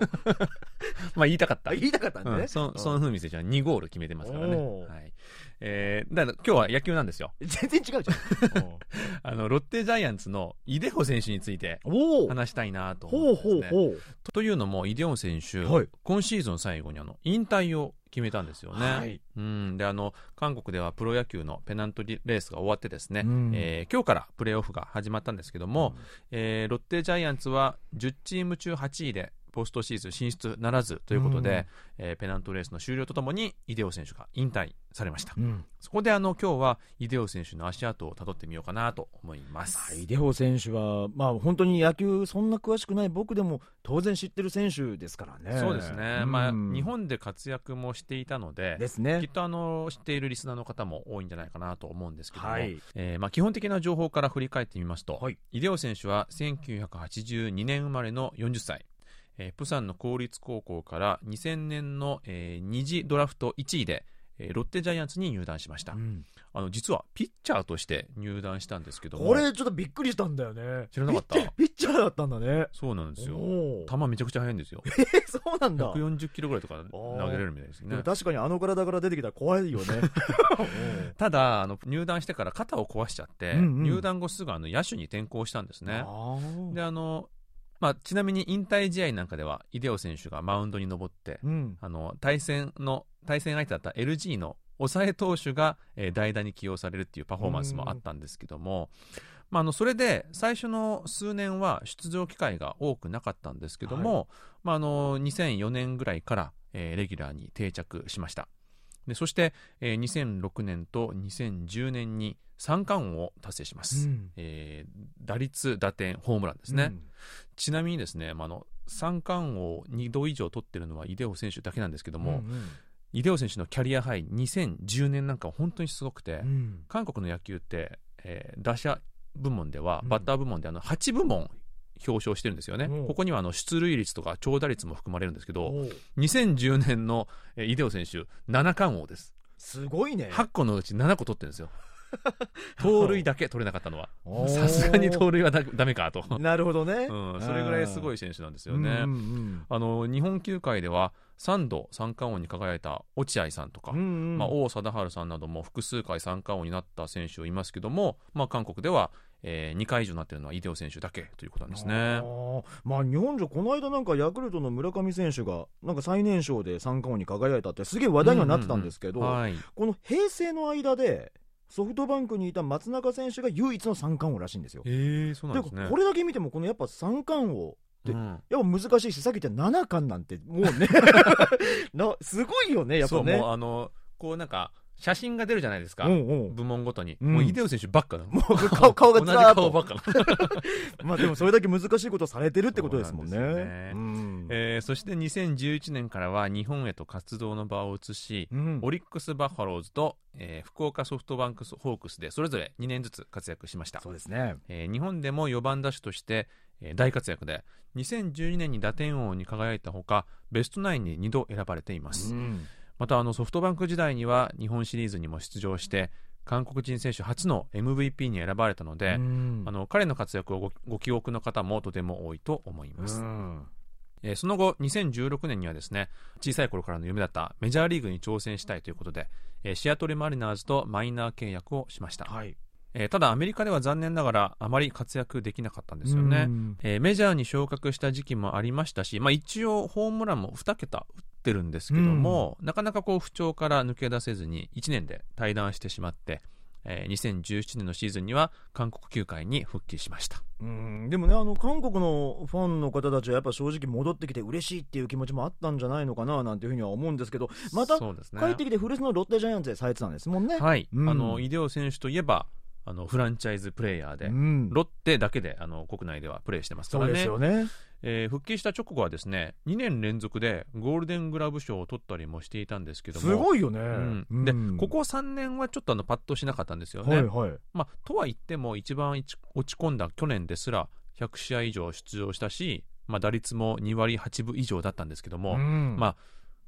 [SPEAKER 1] (laughs)
[SPEAKER 2] まあ、言いたかった。
[SPEAKER 1] あ (laughs) 言いたかったんだね。
[SPEAKER 2] うん、ソンフンミン選手は2ゴール決めてますからね、はいえーだから今日は野球なんですよ。
[SPEAKER 1] 全然違うじゃん。(laughs)
[SPEAKER 2] あのロッテジャイアンツのイデホ選手について話したいなと
[SPEAKER 1] ほう
[SPEAKER 2] 思ってです、ね、
[SPEAKER 1] ほうほう
[SPEAKER 2] というのもイデオン選手、
[SPEAKER 1] はい。
[SPEAKER 2] 今シーズン最後にあの引退を決めたんですよね、
[SPEAKER 1] はい。
[SPEAKER 2] うん、であの韓国ではプロ野球のペナントレースが終わってですね、
[SPEAKER 1] うん。
[SPEAKER 2] えー今日からプレーオフが始まったんですけども、えーロッテジャイアンツは10チーム中8位でポストシーズン進出ならずということで、えーペナントレースの終了とともにイデオ選手が引退されました、
[SPEAKER 1] うん。
[SPEAKER 2] そこであの今日はイデオ選手の足跡をたどってみようかなと思います、
[SPEAKER 1] イデホ選手は、まあ、本当に野球そんな詳しくない僕でも当然知ってる選手ですからね。
[SPEAKER 2] そうですね、
[SPEAKER 1] うん。
[SPEAKER 2] まあ、日本で活躍もしていたのできっ
[SPEAKER 1] ですね。
[SPEAKER 2] とあの知っているリスナーの方も多いんじゃないかなと思うんですけども、
[SPEAKER 1] はい。
[SPEAKER 2] えーまあ、基本的な情報から振り返ってみますと、
[SPEAKER 1] はい。
[SPEAKER 2] イデオ選手は1982年生まれの40歳、えープサンの公立高校から2000年の、えー二次ドラフト1位で、えーロッテジャイアンツに入団しました、
[SPEAKER 1] うん。
[SPEAKER 2] あの実はピッチャーとして入団したんですけども。
[SPEAKER 1] これちょっとびっくりしたんだよね。
[SPEAKER 2] 知らなかった。
[SPEAKER 1] ピッチャーだったんだね。
[SPEAKER 2] そうなんですよ。球めちゃくちゃ速いんですよ。(laughs)
[SPEAKER 1] えそうなんだ。
[SPEAKER 2] 140キロぐらいとか投げれるみたいですね。
[SPEAKER 1] 確かにあの体から出てきたら怖いよね。(laughs)
[SPEAKER 2] ただあの入団してから肩を壊しちゃって、
[SPEAKER 1] うんうん。
[SPEAKER 2] 入団後すぐあの野手に転向したんですね。であの、まあ、ちなみに引退試合なんかではイデオ選手がマウンドに登って、
[SPEAKER 1] うん。
[SPEAKER 2] あの対戦の対戦相手だった LG の抑え投手が、えー代打に起用されるっていうパフォーマンスもあったんですけども、まあ、あのそれで最初の数年は出場機会が多くなかったんですけども、まあ、あの2004年ぐらいから、えーレギュラーに定着しました。でそして、えー2006年と2010年に三冠王を達成します、
[SPEAKER 1] うん。
[SPEAKER 2] えー打率打点ホームランですね、ちなみにですね、まあ、あの三冠王2度以上取ってるのはイデオ選手だけなんですけども、
[SPEAKER 1] うんうん。
[SPEAKER 2] イデオ選手のキャリアハイ2010年なんかは本当にすごくて、
[SPEAKER 1] うん。
[SPEAKER 2] 韓国の野球って、えー打者部門では
[SPEAKER 1] うん。
[SPEAKER 2] バッター部門であの8部門表彰してるんですよね、
[SPEAKER 1] う。ん
[SPEAKER 2] ここにはあの出塁率とか長打率も含まれるんですけど
[SPEAKER 1] おー
[SPEAKER 2] 2010年の、えーイデオ選手7冠王です。
[SPEAKER 1] すごいね。
[SPEAKER 2] 8個のうち7個取ってるんですよ (laughs) 盗塁だけ取れなかったのは。さすがに盗塁はだダメかと、(laughs)
[SPEAKER 1] なるほどね。
[SPEAKER 2] うん、それぐらいすご
[SPEAKER 1] い
[SPEAKER 2] い選手なんです
[SPEAKER 1] で
[SPEAKER 2] よね、
[SPEAKER 1] うんうん
[SPEAKER 2] あの日本球界では3度三冠王に輝いた落合さんとか、
[SPEAKER 1] うんうん。
[SPEAKER 2] まあ、王貞治さんなども複数回三冠王になった選手いますけども、まあ、韓国では、え2回以上になっているのはイデオ選手だけということなんです
[SPEAKER 1] あ
[SPEAKER 2] ね。
[SPEAKER 1] ー。まあ日本じゃこの間なんかヤクルトの村上選手がなんか最年少で三冠王に輝いたってすげえ話題にはなってたんですけど、
[SPEAKER 2] はい、
[SPEAKER 1] この平成の間でソフトバンクにいた松中選手が唯一の三冠王らしいんですよ。
[SPEAKER 2] えー、そうなんですね。
[SPEAKER 1] これだけ見てもこのやっぱ三冠王で
[SPEAKER 2] うん
[SPEAKER 1] やっぱ難しいしさっき言った七冠なんてもうね (laughs) なすごいよねやっぱね
[SPEAKER 2] そうもうあのこうなんか写真が出るじゃないですか、
[SPEAKER 1] うんうん。
[SPEAKER 2] 部門ごとに、
[SPEAKER 1] うん。
[SPEAKER 2] もうイデオ選手ばっかだ。(laughs)
[SPEAKER 1] もう顔顔がずらーっと。
[SPEAKER 2] 顔ばっかだ。(laughs)
[SPEAKER 1] まあでもそれだけ難しいことをされてるってことですもんね。
[SPEAKER 2] そね。
[SPEAKER 1] うん。
[SPEAKER 2] えーそして2011年からは日本へと活動の場を移し、
[SPEAKER 1] うん。
[SPEAKER 2] オリックス・バファローズと、えー福岡ソフトバンクホークスでそれぞれ2年ずつ活躍しました。
[SPEAKER 1] そうですね。
[SPEAKER 2] えー日本でも4番打手として、えー大活躍で2012年に打点王に輝いたほかベストナインに2度選ばれています、
[SPEAKER 1] うん
[SPEAKER 2] またあのソフトバンク時代には日本シリーズにも出場して韓国人選手初の MVP に選ばれたので、
[SPEAKER 1] うん。
[SPEAKER 2] あの彼の活躍をごご記憶の方もとても多いと思います、
[SPEAKER 1] うん。
[SPEAKER 2] えーその後2016年にはですね小さい頃からの夢だったメジャーリーグに挑戦したいということで、えーシアトルマリナーズとマイナー契約をしました、
[SPEAKER 1] はい。
[SPEAKER 2] えーただアメリカでは残念ながらあまり活躍できなかったんですよね、
[SPEAKER 1] うん。
[SPEAKER 2] えーメジャーに昇格した時期もありましたし、まあ、一応ホームランも2桁打ってるんですけども、なかなかこう不調から抜け出せずに1年で退団してしまって、えー2017年のシーズンには韓国球界に復帰しました。
[SPEAKER 1] うん。でもねあの韓国のファンの方たちはやっぱ正直戻ってきて嬉しいっていう気持ちもあったんじゃないのかななんていうふうには思うんですけどまた帰ってきて古巣のロッテジャイアンツでされてたんですもんね。
[SPEAKER 2] はい、
[SPEAKER 1] うん。
[SPEAKER 2] あのイデオ選手といえばあのフランチャイズプレーヤーで、
[SPEAKER 1] うん。
[SPEAKER 2] ロッテだけであの国内ではプレーしてますからね。
[SPEAKER 1] そうですよね。
[SPEAKER 2] えー復帰した直後はですね2年連続でゴールデングラブ賞を取ったりもしていたんですけども
[SPEAKER 1] すごいよね。
[SPEAKER 2] うんで
[SPEAKER 1] うん
[SPEAKER 2] ここ3年はちょっとあのパッとしなかったんですよね。
[SPEAKER 1] はいはい。
[SPEAKER 2] まあ、とは言っても一番一落ち込んだ去年ですら100試合以上出場したし、まあ、打率も2割8分以上だったんですけども、
[SPEAKER 1] うん
[SPEAKER 2] まあ、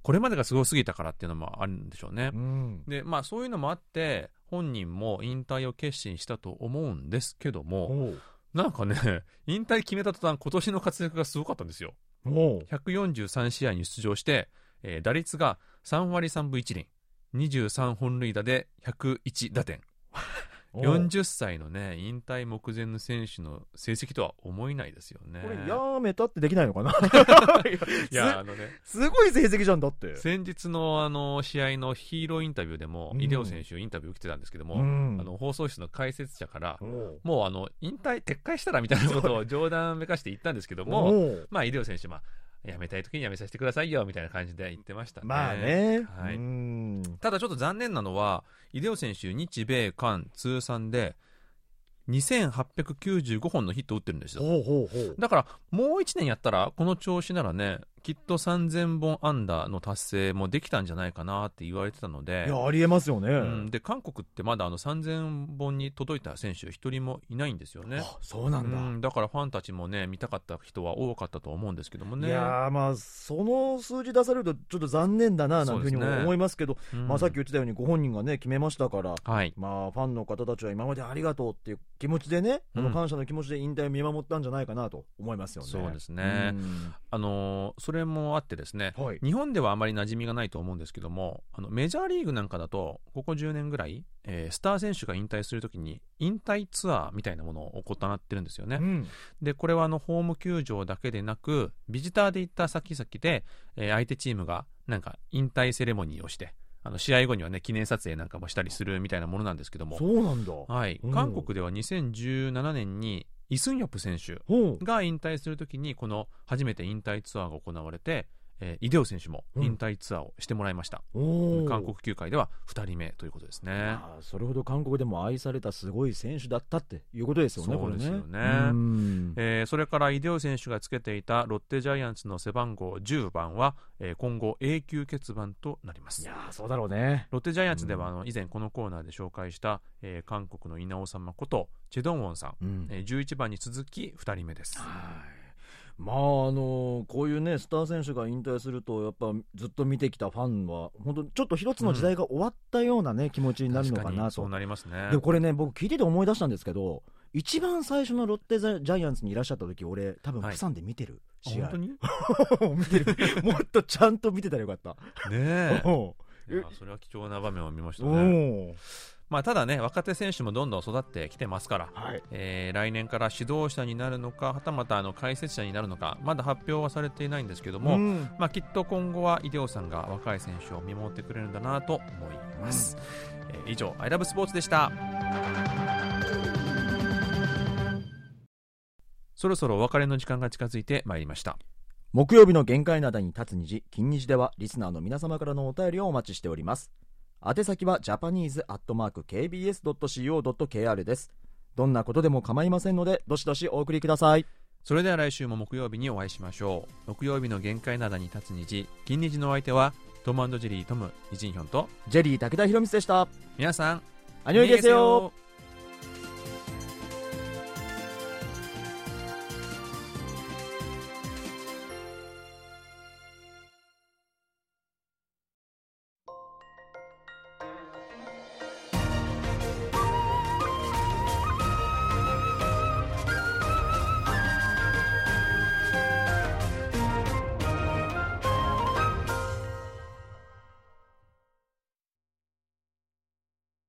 [SPEAKER 2] これまでがすごすぎたからっていうのもあるんでしょうね。
[SPEAKER 1] うん
[SPEAKER 2] でまあ、そういうのもあって本人も引退を決心したと思うんですけども、なんかね、(laughs) 引退決めた途端、今年の活躍がすごかったんですよ。
[SPEAKER 1] おう
[SPEAKER 2] 143試合に出場して、えー打率が3割3分1厘、23本塁打で101打点。(laughs)
[SPEAKER 1] おう。
[SPEAKER 2] 40歳のね、引退目前の選手の成績とは思えないですよね。
[SPEAKER 1] これやめたってできないのかな？(laughs)
[SPEAKER 2] いや、あのね、
[SPEAKER 1] すすごい成績じゃんだって。
[SPEAKER 2] 先日のあの試合のヒーローインタビューでも、
[SPEAKER 1] うん。
[SPEAKER 2] イデオ選手インタビュー受けてたんですけども、
[SPEAKER 1] うん。
[SPEAKER 2] あの放送室の解説者から、
[SPEAKER 1] おう。
[SPEAKER 2] もうあの引退撤回したらみたいなことを冗談めかして言ったんですけども、まあ、イデオ選手、まあ、辞めたい時に辞めさせてくださいよみたいな感じで言ってましたね。
[SPEAKER 1] まあね、
[SPEAKER 2] はい。
[SPEAKER 1] うん。
[SPEAKER 2] ただちょっと残念なのは、イデオ選手、日米韓通算で2895本のヒットを打ってるんですよ。
[SPEAKER 1] ほうほうほう
[SPEAKER 2] だから、もう1年やったら、この調子ならね、きっと3000本安打の達成もできたんじゃないかなって言われてたので。
[SPEAKER 1] い、やありえますよね、
[SPEAKER 2] うん、で韓国ってまだあの3000本に届いた選手、一人もいないんですよね。
[SPEAKER 1] あそうなんだ、
[SPEAKER 2] うん、だからファンたちもね、見たかった人は多かったと思うんですけどもね。
[SPEAKER 1] いやーまあその数字出されるとちょっと残念だななんていうふうに思いますけど
[SPEAKER 2] うん。
[SPEAKER 1] まあ、さっき言ってたようにご本人がね決めましたから
[SPEAKER 2] はい。
[SPEAKER 1] まあファンの方たちは今までありがとうっていう気持ちでね、
[SPEAKER 2] うん。
[SPEAKER 1] この感謝の気持ちで引退を見守ったんじゃないかなと思いますよね。
[SPEAKER 2] そうですね。
[SPEAKER 1] うん。
[SPEAKER 2] あのーそれもあってですね、
[SPEAKER 1] はい。
[SPEAKER 2] 日本ではあまり馴染みがないと思うんですけども、あのメジャーリーグなんかだと、ここ10年ぐらい、えースター選手が引退するときに、引退ツアーみたいなものを行ってるんですよね。
[SPEAKER 1] うん。
[SPEAKER 2] で、これはあのホーム球場だけでなく、ビジターで行った先々で、えー相手チームがなんか引退セレモニーをして、あの試合後にはね、記念撮影なんかもしたりするみたいなものなんですけども、
[SPEAKER 1] そうなんだ。
[SPEAKER 2] はい
[SPEAKER 1] うん、
[SPEAKER 2] 韓国では2017年にイ・スンヨプ選手。が引退するときに、この初めて引退ツアーが行われて、えーイデオ選手も引退ツアーをしてもらいました。
[SPEAKER 1] おー。
[SPEAKER 2] 韓国球界では2人目ということですね。
[SPEAKER 1] それほど韓国でも愛されたすごい選手だったっていうことですよね、
[SPEAKER 2] そうですよね。
[SPEAKER 1] ね。うん。
[SPEAKER 2] えーそれからイデオ選手がつけていたロッテジャイアンツの背番号10番は、えー今後永久欠番となります。
[SPEAKER 1] いやーそうだろうね。
[SPEAKER 2] ロッテジャイアンツでは、あの以前このコーナーで紹介した、えー韓国の稲尾様ことチェドンウォンさん、
[SPEAKER 1] うん。
[SPEAKER 2] えー11番に続き2人目です。
[SPEAKER 1] はいまああのこういうねスター選手が引退するとやっぱずっと見てきたファンは本当ちょっと一つの時代が終わったようなね、気持ちになるのか
[SPEAKER 2] 確
[SPEAKER 1] なと
[SPEAKER 2] そうなりますね。
[SPEAKER 1] でこれね僕聞いてて思い出したんですけど一番最初のロッテジャイアンツにいらっしゃった時俺多分
[SPEAKER 2] はい
[SPEAKER 1] プサンで見てる、
[SPEAKER 2] あ
[SPEAKER 1] 試合。
[SPEAKER 2] 本当に？ね (laughs)
[SPEAKER 1] 見てる。(laughs) もっとちゃんと見てたらよかった。
[SPEAKER 2] え。
[SPEAKER 1] お (laughs)
[SPEAKER 2] いやそれは貴重な場面を見ました
[SPEAKER 1] お
[SPEAKER 2] ね
[SPEAKER 1] ー
[SPEAKER 2] まあただね若手選手もどんどん育ってきてますから
[SPEAKER 1] はい。
[SPEAKER 2] えー来年から指導者になるのかはたまたあの解説者になるのかまだ発表はされていないんですけども、
[SPEAKER 1] うん。
[SPEAKER 2] まあ、きっと今後はイデオさんが若い選手を見守ってくれるんだなと思います、えー以上「アイラブスポーツでした。そろそろお別れの時間が近づいてまいりました。
[SPEAKER 1] 木曜日の限界灘に立つ虹金虹ではリスナーの皆様からのお便りをお待ちしております宛先はジャパニーズアットマーク KBS.CO.KR です。どんなことでも構いませんのでどしどしお送りください。
[SPEAKER 2] それでは来週も木曜日にお会いしましょう。木曜日の限界灘に立つ虹。金虹のお相手はトムジェリートムイジンヒョンと
[SPEAKER 1] ジェリー武田博光でした。
[SPEAKER 2] 皆さん
[SPEAKER 1] アニョイですよ